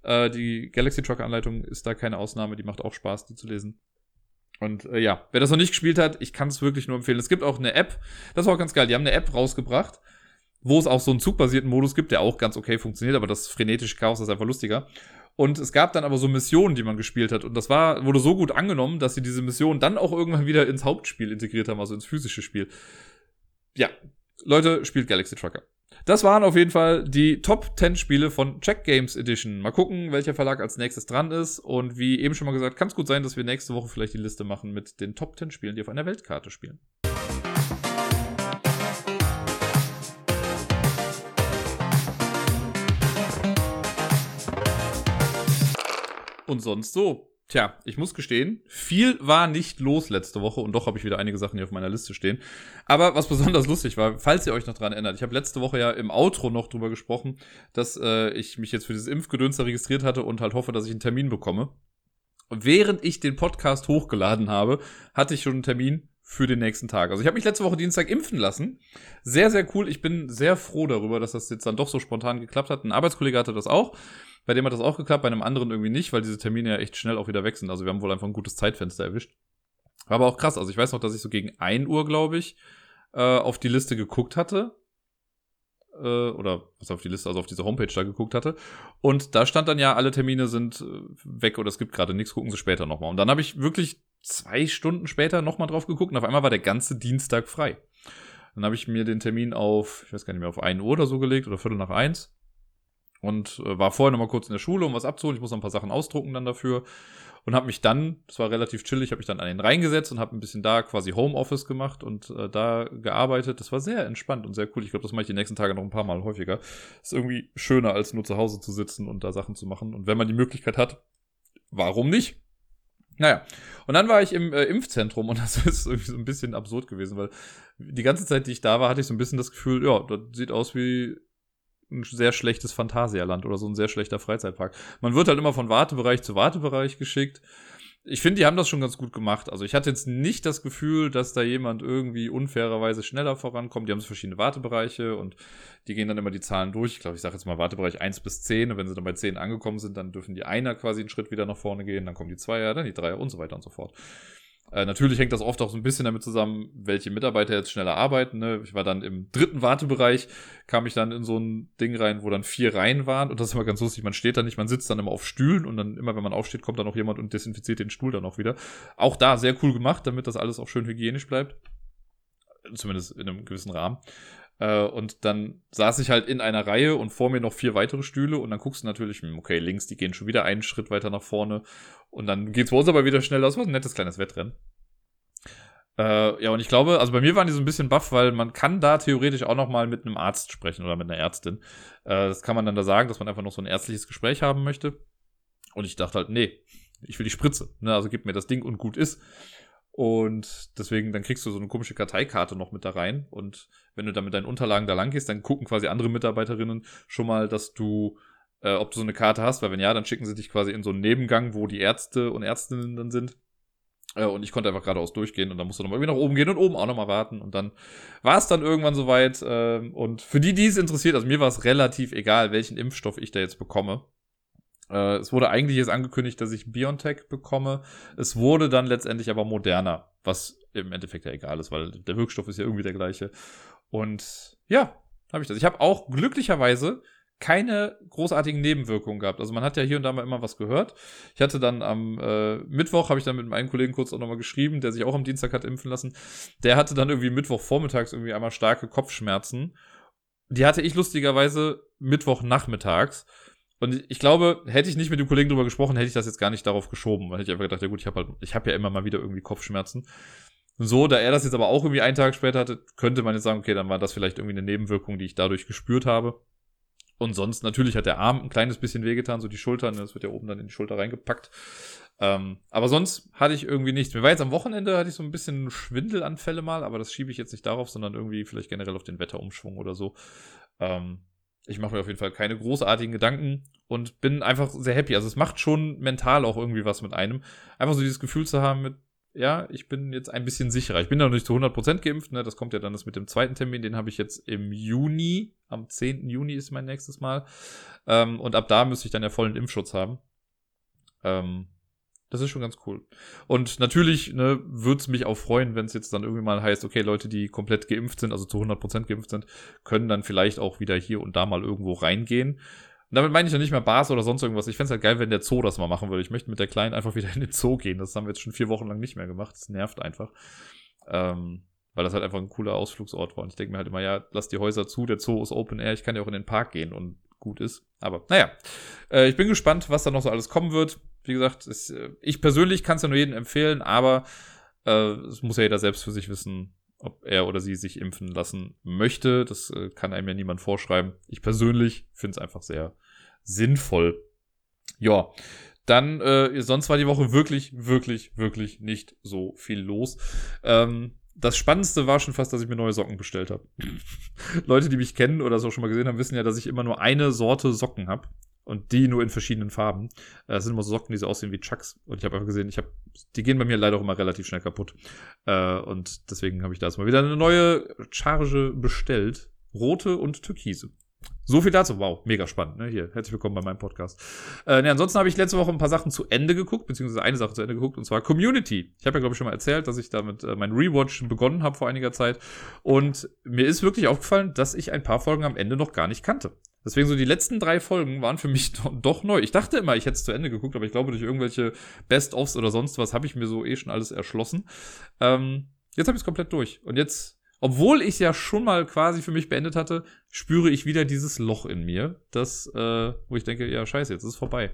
Äh, die Galaxy Trucker Anleitung ist da keine Ausnahme, die macht auch Spaß, die zu lesen. Und äh, ja, wer das noch nicht gespielt hat, ich kann es wirklich nur empfehlen. Es gibt auch eine App, das war auch ganz geil, die haben eine App rausgebracht, wo es auch so einen zugbasierten Modus gibt, der auch ganz okay funktioniert, aber das frenetische Chaos ist einfach lustiger. Und es gab dann aber so Missionen, die man gespielt hat. Und das war, wurde so gut angenommen, dass sie diese Missionen dann auch irgendwann wieder ins Hauptspiel integriert haben, also ins physische Spiel. Ja, Leute, spielt Galaxy Trucker. Das waren auf jeden Fall die Top 10 Spiele von Check Games Edition. Mal gucken, welcher Verlag als nächstes dran ist. Und wie eben schon mal gesagt, kann es gut sein, dass wir nächste Woche vielleicht die Liste machen mit den Top 10 Spielen, die auf einer Weltkarte spielen. und sonst so. Tja, ich muss gestehen, viel war nicht los letzte Woche und doch habe ich wieder einige Sachen hier auf meiner Liste stehen. Aber was [laughs] besonders lustig war, falls ihr euch noch dran erinnert, ich habe letzte Woche ja im Outro noch drüber gesprochen, dass äh, ich mich jetzt für dieses Impfgedöns registriert hatte und halt hoffe, dass ich einen Termin bekomme. Während ich den Podcast hochgeladen habe, hatte ich schon einen Termin für den nächsten Tag. Also ich habe mich letzte Woche Dienstag impfen lassen. Sehr, sehr cool. Ich bin sehr froh darüber, dass das jetzt dann doch so spontan geklappt hat. Ein Arbeitskollege hatte das auch. Bei dem hat das auch geklappt, bei einem anderen irgendwie nicht, weil diese Termine ja echt schnell auch wieder weg sind. Also wir haben wohl einfach ein gutes Zeitfenster erwischt. War aber auch krass. Also ich weiß noch, dass ich so gegen 1 Uhr, glaube ich, äh, auf die Liste geguckt hatte. Äh, oder was auf die Liste, also auf diese Homepage da geguckt hatte. Und da stand dann ja, alle Termine sind äh, weg oder es gibt gerade nichts, gucken Sie später nochmal. Und dann habe ich wirklich zwei Stunden später nochmal drauf geguckt und auf einmal war der ganze Dienstag frei. Dann habe ich mir den Termin auf, ich weiß gar nicht mehr, auf 1 Uhr oder so gelegt oder Viertel nach eins und äh, war vorher noch mal kurz in der Schule, um was abzuholen. Ich muss noch ein paar Sachen ausdrucken dann dafür und habe mich dann, das war relativ chillig, habe ich dann an den reingesetzt und habe ein bisschen da quasi Homeoffice gemacht und äh, da gearbeitet. Das war sehr entspannt und sehr cool. Ich glaube, das mache ich die nächsten Tage noch ein paar Mal häufiger. Ist irgendwie schöner, als nur zu Hause zu sitzen und da Sachen zu machen. Und wenn man die Möglichkeit hat, warum nicht? Naja, und dann war ich im äh, Impfzentrum und [laughs] das ist irgendwie so ein bisschen absurd gewesen, weil die ganze Zeit, die ich da war, hatte ich so ein bisschen das Gefühl, ja, das sieht aus wie ein sehr schlechtes Phantasialand oder so ein sehr schlechter Freizeitpark. Man wird halt immer von Wartebereich zu Wartebereich geschickt. Ich finde, die haben das schon ganz gut gemacht. Also ich hatte jetzt nicht das Gefühl, dass da jemand irgendwie unfairerweise schneller vorankommt. Die haben so verschiedene Wartebereiche und die gehen dann immer die Zahlen durch. Ich glaube, ich sage jetzt mal Wartebereich 1 bis 10. Und wenn sie dann bei 10 angekommen sind, dann dürfen die Einer quasi einen Schritt wieder nach vorne gehen. Dann kommen die Zweier, dann die Dreier und so weiter und so fort. Äh, natürlich hängt das oft auch so ein bisschen damit zusammen, welche Mitarbeiter jetzt schneller arbeiten. Ne? Ich war dann im dritten Wartebereich, kam ich dann in so ein Ding rein, wo dann vier Reihen waren. Und das ist immer ganz lustig. Man steht da nicht, man sitzt dann immer auf Stühlen und dann immer, wenn man aufsteht, kommt dann auch jemand und desinfiziert den Stuhl dann auch wieder. Auch da sehr cool gemacht, damit das alles auch schön hygienisch bleibt. Zumindest in einem gewissen Rahmen. Äh, und dann saß ich halt in einer Reihe und vor mir noch vier weitere Stühle und dann guckst du natürlich, hm, okay, links, die gehen schon wieder einen Schritt weiter nach vorne und dann geht's bei uns aber wieder schnell. Das war ein nettes kleines Wettrennen. Äh, ja, und ich glaube, also bei mir waren die so ein bisschen baff, weil man kann da theoretisch auch noch mal mit einem Arzt sprechen oder mit einer Ärztin. Äh, das kann man dann da sagen, dass man einfach noch so ein ärztliches Gespräch haben möchte. Und ich dachte halt, nee, ich will die Spritze. Ne? Also gib mir das Ding und gut ist. Und deswegen, dann kriegst du so eine komische Karteikarte noch mit da rein. Und wenn du dann mit deinen Unterlagen da lang gehst, dann gucken quasi andere Mitarbeiterinnen schon mal, dass du, äh, ob du so eine Karte hast, weil wenn ja, dann schicken sie dich quasi in so einen Nebengang, wo die Ärzte und Ärztinnen dann sind. Äh, und ich konnte einfach geradeaus durchgehen und dann musst du nochmal irgendwie nach oben gehen und oben auch nochmal warten. Und dann war es dann irgendwann soweit. Äh, und für die, die es interessiert, also mir war es relativ egal, welchen Impfstoff ich da jetzt bekomme. Äh, es wurde eigentlich jetzt angekündigt, dass ich BioNTech bekomme. Es wurde dann letztendlich aber moderner, was im Endeffekt ja egal ist, weil der Wirkstoff ist ja irgendwie der gleiche. Und ja, habe ich das. Ich habe auch glücklicherweise keine großartigen Nebenwirkungen gehabt. Also man hat ja hier und da mal immer was gehört. Ich hatte dann am äh, Mittwoch, habe ich dann mit meinem Kollegen kurz auch nochmal geschrieben, der sich auch am Dienstag hat impfen lassen. Der hatte dann irgendwie Mittwoch vormittags irgendwie einmal starke Kopfschmerzen. Die hatte ich lustigerweise Mittwoch nachmittags. Und ich glaube, hätte ich nicht mit dem Kollegen drüber gesprochen, hätte ich das jetzt gar nicht darauf geschoben. Weil hätte ich einfach gedacht, ja gut, ich habe halt, ich ja immer mal wieder irgendwie Kopfschmerzen. So, da er das jetzt aber auch irgendwie einen Tag später hatte, könnte man jetzt sagen, okay, dann war das vielleicht irgendwie eine Nebenwirkung, die ich dadurch gespürt habe. Und sonst, natürlich hat der Arm ein kleines bisschen wehgetan, so die Schultern, das wird ja oben dann in die Schulter reingepackt. Ähm, aber sonst hatte ich irgendwie nichts. Mir war jetzt am Wochenende, hatte ich so ein bisschen Schwindelanfälle mal, aber das schiebe ich jetzt nicht darauf, sondern irgendwie vielleicht generell auf den Wetterumschwung oder so. Ähm, ich mache mir auf jeden Fall keine großartigen Gedanken und bin einfach sehr happy. Also es macht schon mental auch irgendwie was mit einem. Einfach so dieses Gefühl zu haben mit, ja, ich bin jetzt ein bisschen sicherer. Ich bin noch nicht zu 100% geimpft, ne? das kommt ja dann das mit dem zweiten Termin, den habe ich jetzt im Juni, am 10. Juni ist mein nächstes Mal. Ähm, und ab da müsste ich dann ja vollen Impfschutz haben. Ähm, das ist schon ganz cool. Und natürlich ne, würde es mich auch freuen, wenn es jetzt dann irgendwie mal heißt, okay, Leute, die komplett geimpft sind, also zu 100% geimpft sind, können dann vielleicht auch wieder hier und da mal irgendwo reingehen. Und damit meine ich ja nicht mehr Bars oder sonst irgendwas. Ich fände es halt geil, wenn der Zoo das mal machen würde. Ich möchte mit der Kleinen einfach wieder in den Zoo gehen. Das haben wir jetzt schon vier Wochen lang nicht mehr gemacht. Das nervt einfach. Ähm, weil das halt einfach ein cooler Ausflugsort war. Und ich denke mir halt immer, ja, lass die Häuser zu, der Zoo ist Open Air, ich kann ja auch in den Park gehen und gut ist. Aber naja, äh, ich bin gespannt, was da noch so alles kommen wird. Wie gesagt, es, äh, ich persönlich kann es ja nur jedem empfehlen, aber äh, es muss ja jeder selbst für sich wissen, ob er oder sie sich impfen lassen möchte. Das äh, kann einem ja niemand vorschreiben. Ich persönlich finde es einfach sehr sinnvoll. Ja, dann, äh, sonst war die Woche wirklich, wirklich, wirklich nicht so viel los. Ähm, das Spannendste war schon fast, dass ich mir neue Socken bestellt habe. [laughs] Leute, die mich kennen oder es auch schon mal gesehen haben, wissen ja, dass ich immer nur eine Sorte Socken habe. Und die nur in verschiedenen Farben. Das sind immer so Socken, die so aussehen wie Chucks. Und ich habe einfach gesehen, ich habe, die gehen bei mir leider auch immer relativ schnell kaputt. Äh, und deswegen habe ich da jetzt mal wieder eine neue Charge bestellt. Rote und türkise. So viel dazu. Wow, mega spannend. Ne? Hier, herzlich willkommen bei meinem Podcast. Äh, ne, ansonsten habe ich letzte Woche ein paar Sachen zu Ende geguckt, beziehungsweise eine Sache zu Ende geguckt, und zwar Community. Ich habe ja, glaube ich, schon mal erzählt, dass ich damit äh, mein Rewatch begonnen habe vor einiger Zeit. Und mir ist wirklich aufgefallen, dass ich ein paar Folgen am Ende noch gar nicht kannte. Deswegen so die letzten drei Folgen waren für mich [laughs] doch, doch neu. Ich dachte immer, ich hätte es zu Ende geguckt, aber ich glaube, durch irgendwelche Best-ofs oder sonst was habe ich mir so eh schon alles erschlossen. Ähm, jetzt habe ich es komplett durch. Und jetzt obwohl ich ja schon mal quasi für mich beendet hatte, spüre ich wieder dieses Loch in mir, das, äh, wo ich denke, ja, scheiße, jetzt ist es vorbei.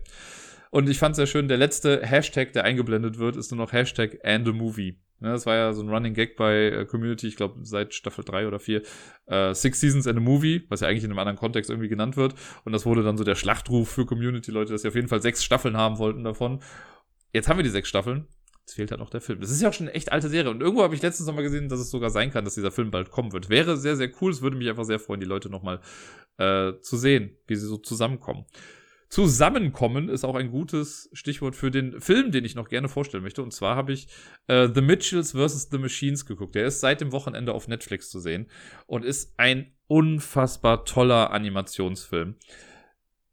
Und ich fand es sehr schön, der letzte Hashtag, der eingeblendet wird, ist nur noch Hashtag and a movie. Ne, das war ja so ein Running Gag bei äh, Community, ich glaube seit Staffel 3 oder 4. Äh, Six Seasons and a Movie, was ja eigentlich in einem anderen Kontext irgendwie genannt wird. Und das wurde dann so der Schlachtruf für Community-Leute, dass sie auf jeden Fall sechs Staffeln haben wollten davon. Jetzt haben wir die sechs Staffeln. Jetzt fehlt halt noch der Film. Das ist ja auch schon eine echt alte Serie. Und irgendwo habe ich letztens noch mal gesehen, dass es sogar sein kann, dass dieser Film bald kommen wird. Wäre sehr, sehr cool. Es würde mich einfach sehr freuen, die Leute noch mal äh, zu sehen, wie sie so zusammenkommen. Zusammenkommen ist auch ein gutes Stichwort für den Film, den ich noch gerne vorstellen möchte. Und zwar habe ich äh, The Mitchells vs. The Machines geguckt. Der ist seit dem Wochenende auf Netflix zu sehen und ist ein unfassbar toller Animationsfilm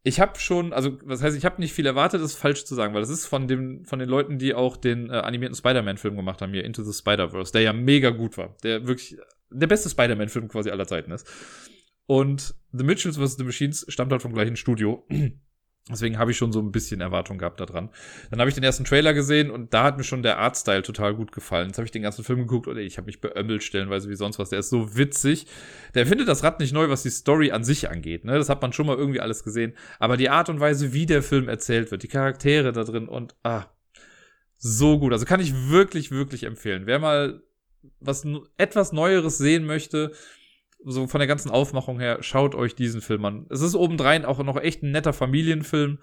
ich habe schon, also was heißt, ich habe nicht viel erwartet, ist falsch zu sagen, weil das ist von dem von den Leuten, die auch den äh, animierten Spider-Man-Film gemacht haben, hier Into the Spider-Verse, der ja mega gut war, der wirklich der beste Spider-Man-Film quasi aller Zeiten ist. Und The Mitchells vs. The Machines stammt halt vom gleichen Studio. Deswegen habe ich schon so ein bisschen Erwartung gehabt daran. Dann habe ich den ersten Trailer gesehen und da hat mir schon der Artstyle total gut gefallen. Jetzt habe ich den ganzen Film geguckt und ich habe mich beömmelt stellenweise wie sonst was. Der ist so witzig. Der findet das Rad nicht neu, was die Story an sich angeht. Ne? Das hat man schon mal irgendwie alles gesehen. Aber die Art und Weise, wie der Film erzählt wird, die Charaktere da drin und ah, so gut. Also kann ich wirklich, wirklich empfehlen. Wer mal was etwas Neueres sehen möchte, so von der ganzen Aufmachung her, schaut euch diesen Film an. Es ist obendrein auch noch echt ein netter Familienfilm.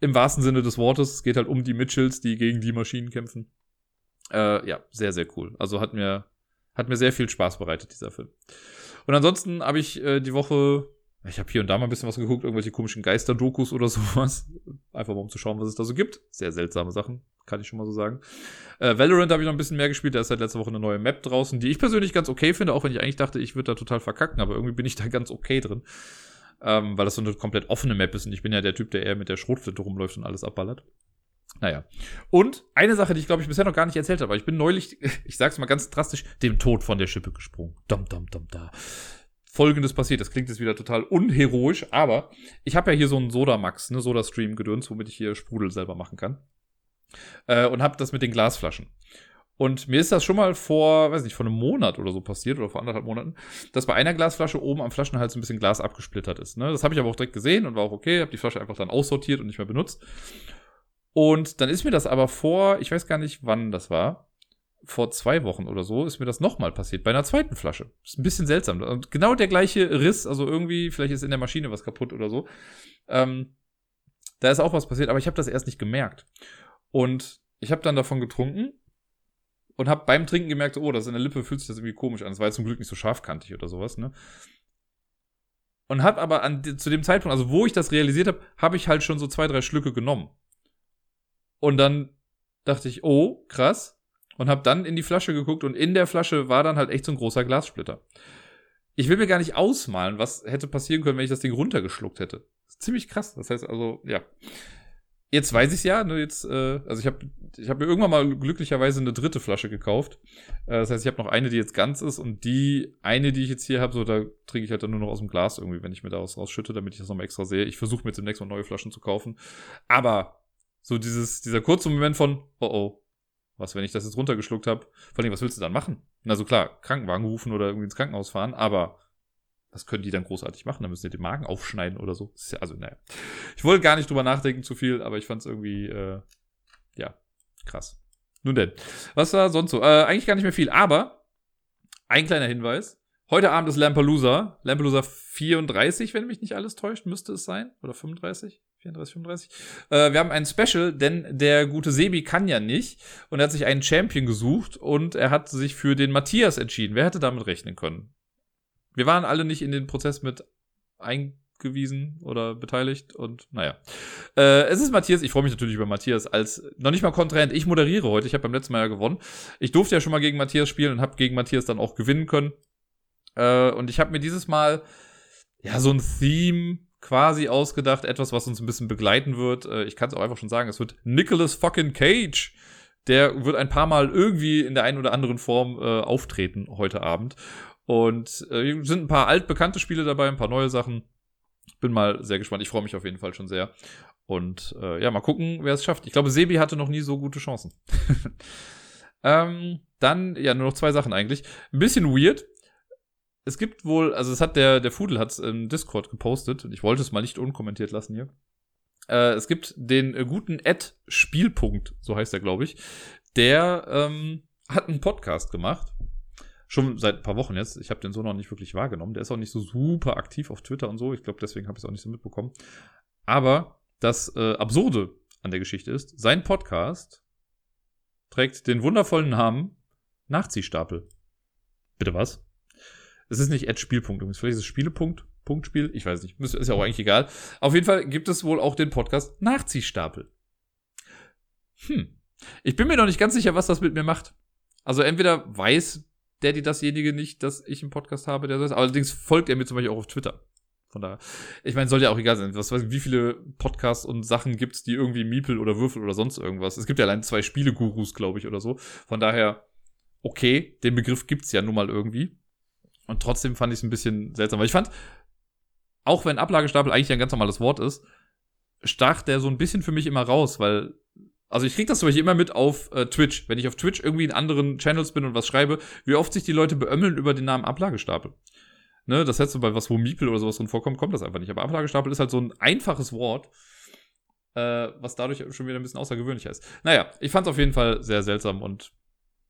Im wahrsten Sinne des Wortes. Es geht halt um die Mitchells, die gegen die Maschinen kämpfen. Äh, ja, sehr, sehr cool. Also hat mir, hat mir sehr viel Spaß bereitet, dieser Film. Und ansonsten habe ich äh, die Woche ich habe hier und da mal ein bisschen was geguckt, irgendwelche komischen Geister-Dokus oder [laughs] sowas. Einfach mal um zu schauen, was es da so gibt. Sehr seltsame Sachen, kann ich schon mal so sagen. Äh, Valorant habe ich noch ein bisschen mehr gespielt. Da ist seit letzter Woche eine neue Map draußen, die ich persönlich ganz okay finde, auch wenn ich eigentlich dachte, ich würde da total verkacken, aber irgendwie bin ich [laughs] da ganz okay drin. Ähm, weil das so eine komplett offene Map ist und ich bin ja der Typ, der eher mit der Schrotflinte rumläuft und alles abballert. Naja. Und eine Sache, die ich glaube ich bisher noch gar nicht erzählt habe, aber ich bin neulich, [laughs] ich sag's mal ganz drastisch, dem Tod von der Schippe gesprungen. Dum, dum, dum, da. Folgendes passiert. Das klingt jetzt wieder total unheroisch, aber ich habe ja hier so einen Soda-Max, ne, Soda-Stream-Gedöns, womit ich hier Sprudel selber machen kann. Äh, und habe das mit den Glasflaschen. Und mir ist das schon mal vor, weiß nicht, vor einem Monat oder so passiert oder vor anderthalb Monaten, dass bei einer Glasflasche oben am Flaschenhals ein bisschen Glas abgesplittert ist. Ne? Das habe ich aber auch direkt gesehen und war auch okay, habe die Flasche einfach dann aussortiert und nicht mehr benutzt. Und dann ist mir das aber vor, ich weiß gar nicht, wann das war, vor zwei Wochen oder so ist mir das nochmal passiert, bei einer zweiten Flasche. Ist ein bisschen seltsam. Und genau der gleiche Riss, also irgendwie, vielleicht ist in der Maschine was kaputt oder so. Ähm, da ist auch was passiert, aber ich habe das erst nicht gemerkt. Und ich habe dann davon getrunken und habe beim Trinken gemerkt, oh, das in der Lippe fühlt sich das irgendwie komisch an. Es war jetzt zum Glück nicht so scharfkantig oder sowas, ne? Und habe aber an, zu dem Zeitpunkt, also wo ich das realisiert habe, habe ich halt schon so zwei, drei Schlücke genommen. Und dann dachte ich, oh, krass, und habe dann in die Flasche geguckt und in der Flasche war dann halt echt so ein großer Glassplitter. Ich will mir gar nicht ausmalen, was hätte passieren können, wenn ich das Ding runtergeschluckt hätte. ziemlich krass. Das heißt also, ja. Jetzt weiß ich ja, ne, jetzt, äh, also ich habe ich hab mir irgendwann mal glücklicherweise eine dritte Flasche gekauft. Äh, das heißt, ich habe noch eine, die jetzt ganz ist und die eine, die ich jetzt hier habe, so da trinke ich halt dann nur noch aus dem Glas irgendwie, wenn ich mir daraus rausschütte, damit ich das nochmal extra sehe. Ich versuche mir jetzt demnächst mal neue Flaschen zu kaufen. Aber so dieses, dieser kurze Moment von, oh oh, was, wenn ich das jetzt runtergeschluckt habe? Vor allem, was willst du dann machen? Also klar, Krankenwagen rufen oder irgendwie ins Krankenhaus fahren, aber was können die dann großartig machen? Da müssen die den Magen aufschneiden oder so. Ja, also, naja. Ich wollte gar nicht drüber nachdenken zu viel, aber ich fand es irgendwie, äh, ja, krass. Nun denn, was war sonst so? Äh, eigentlich gar nicht mehr viel, aber ein kleiner Hinweis. Heute Abend ist Lampalooza. Lampalooza 34, wenn mich nicht alles täuscht, müsste es sein. Oder 35? 34, 35. Äh, wir haben ein Special, denn der gute Sebi kann ja nicht. Und er hat sich einen Champion gesucht und er hat sich für den Matthias entschieden. Wer hätte damit rechnen können? Wir waren alle nicht in den Prozess mit eingewiesen oder beteiligt und naja. Äh, es ist Matthias, ich freue mich natürlich über Matthias als noch nicht mal Kontrahent. Ich moderiere heute, ich habe beim letzten Mal ja gewonnen. Ich durfte ja schon mal gegen Matthias spielen und habe gegen Matthias dann auch gewinnen können. Äh, und ich habe mir dieses Mal ja so ein Theme quasi ausgedacht, etwas, was uns ein bisschen begleiten wird. Äh, ich kann es auch einfach schon sagen, es wird Nicholas fucking Cage. Der wird ein paar Mal irgendwie in der einen oder anderen Form äh, auftreten heute Abend. Und äh, sind ein paar altbekannte Spiele dabei, ein paar neue Sachen. Bin mal sehr gespannt. Ich freue mich auf jeden Fall schon sehr. Und äh, ja, mal gucken, wer es schafft. Ich glaube, Sebi hatte noch nie so gute Chancen. [laughs] ähm, dann, ja, nur noch zwei Sachen eigentlich. Ein bisschen weird es gibt wohl, also es hat der, der Fudel hat im Discord gepostet ich wollte es mal nicht unkommentiert lassen hier. Äh, es gibt den äh, guten Ed Spielpunkt, so heißt er, glaube ich. Der ähm, hat einen Podcast gemacht. Schon seit ein paar Wochen jetzt. Ich habe den so noch nicht wirklich wahrgenommen. Der ist auch nicht so super aktiv auf Twitter und so. Ich glaube, deswegen habe ich es auch nicht so mitbekommen. Aber das äh, Absurde an der Geschichte ist, sein Podcast trägt den wundervollen Namen Nachziehstapel. Bitte was? Es ist nicht Ad Spielpunkt übrigens. Vielleicht ist es Spielepunkt, Punktspiel. Ich weiß nicht. Ist ja auch eigentlich egal. Auf jeden Fall gibt es wohl auch den Podcast Nachziehstapel. Hm. Ich bin mir noch nicht ganz sicher, was das mit mir macht. Also entweder weiß Daddy dasjenige nicht, dass ich einen Podcast habe, der das. Allerdings folgt er mir zum Beispiel auch auf Twitter. Von daher. Ich meine, soll ja auch egal sein. Was weiß ich, wie viele Podcasts und Sachen gibt's, die irgendwie Miepel oder Würfel oder sonst irgendwas. Es gibt ja allein zwei Spielegurus, glaube ich, oder so. Von daher, okay, den Begriff gibt's ja nun mal irgendwie. Und trotzdem fand ich es ein bisschen seltsam, weil ich fand, auch wenn Ablagestapel eigentlich ein ganz normales Wort ist, stach der so ein bisschen für mich immer raus, weil also ich krieg das zum Beispiel immer mit auf äh, Twitch, wenn ich auf Twitch irgendwie in anderen Channels bin und was schreibe, wie oft sich die Leute beömmeln über den Namen Ablagestapel. Ne, das heißt so bei was, wo Miepel oder sowas drin vorkommt, kommt das einfach nicht. Aber Ablagestapel ist halt so ein einfaches Wort, äh, was dadurch schon wieder ein bisschen außergewöhnlicher ist. Naja, ich fand es auf jeden Fall sehr seltsam und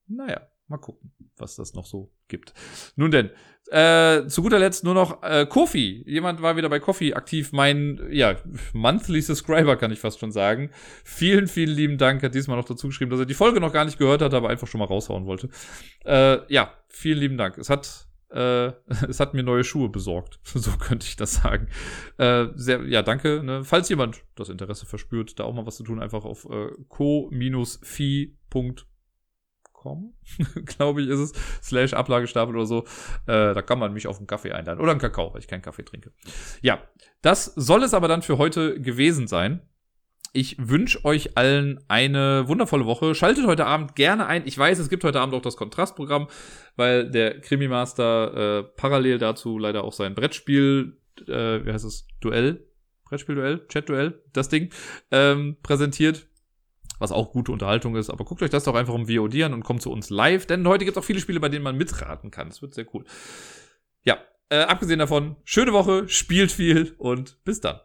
naja, Mal gucken, was das noch so gibt. Nun denn, äh, zu guter Letzt nur noch äh, Kofi. Jemand war wieder bei Kofi aktiv. Mein, ja, Monthly Subscriber kann ich fast schon sagen. Vielen, vielen lieben Dank. Hat diesmal noch dazu geschrieben, dass er die Folge noch gar nicht gehört hat, aber einfach schon mal raushauen wollte. Äh, ja, vielen lieben Dank. Es hat äh, [laughs] es hat mir neue Schuhe besorgt. [laughs] so könnte ich das sagen. Äh, sehr, ja, danke. Ne? Falls jemand das Interesse verspürt, da auch mal was zu tun, einfach auf äh, co-fi.com [laughs] glaube ich, ist es, slash Ablagestapel oder so. Äh, da kann man mich auf einen Kaffee einladen. Oder einen Kakao, weil ich keinen Kaffee trinke. Ja, das soll es aber dann für heute gewesen sein. Ich wünsche euch allen eine wundervolle Woche. Schaltet heute Abend gerne ein. Ich weiß, es gibt heute Abend auch das Kontrastprogramm, weil der Krimi-Master äh, parallel dazu leider auch sein Brettspiel, äh, wie heißt es, Duell, Brettspiel-Duell, Chat-Duell, das Ding, ähm, präsentiert was auch gute Unterhaltung ist. Aber guckt euch das doch einfach um VOD an und kommt zu uns live, denn heute gibt es auch viele Spiele, bei denen man mitraten kann. Das wird sehr cool. Ja, äh, abgesehen davon, schöne Woche, spielt viel und bis dann.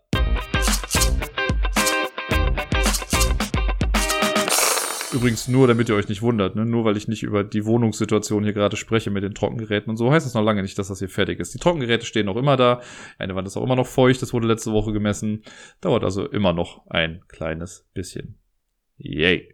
Übrigens nur, damit ihr euch nicht wundert, ne? nur weil ich nicht über die Wohnungssituation hier gerade spreche mit den Trockengeräten und so, heißt es noch lange nicht, dass das hier fertig ist. Die Trockengeräte stehen noch immer da. Eine Wand ist auch immer noch feucht, das wurde letzte Woche gemessen. Dauert also immer noch ein kleines bisschen. Yay.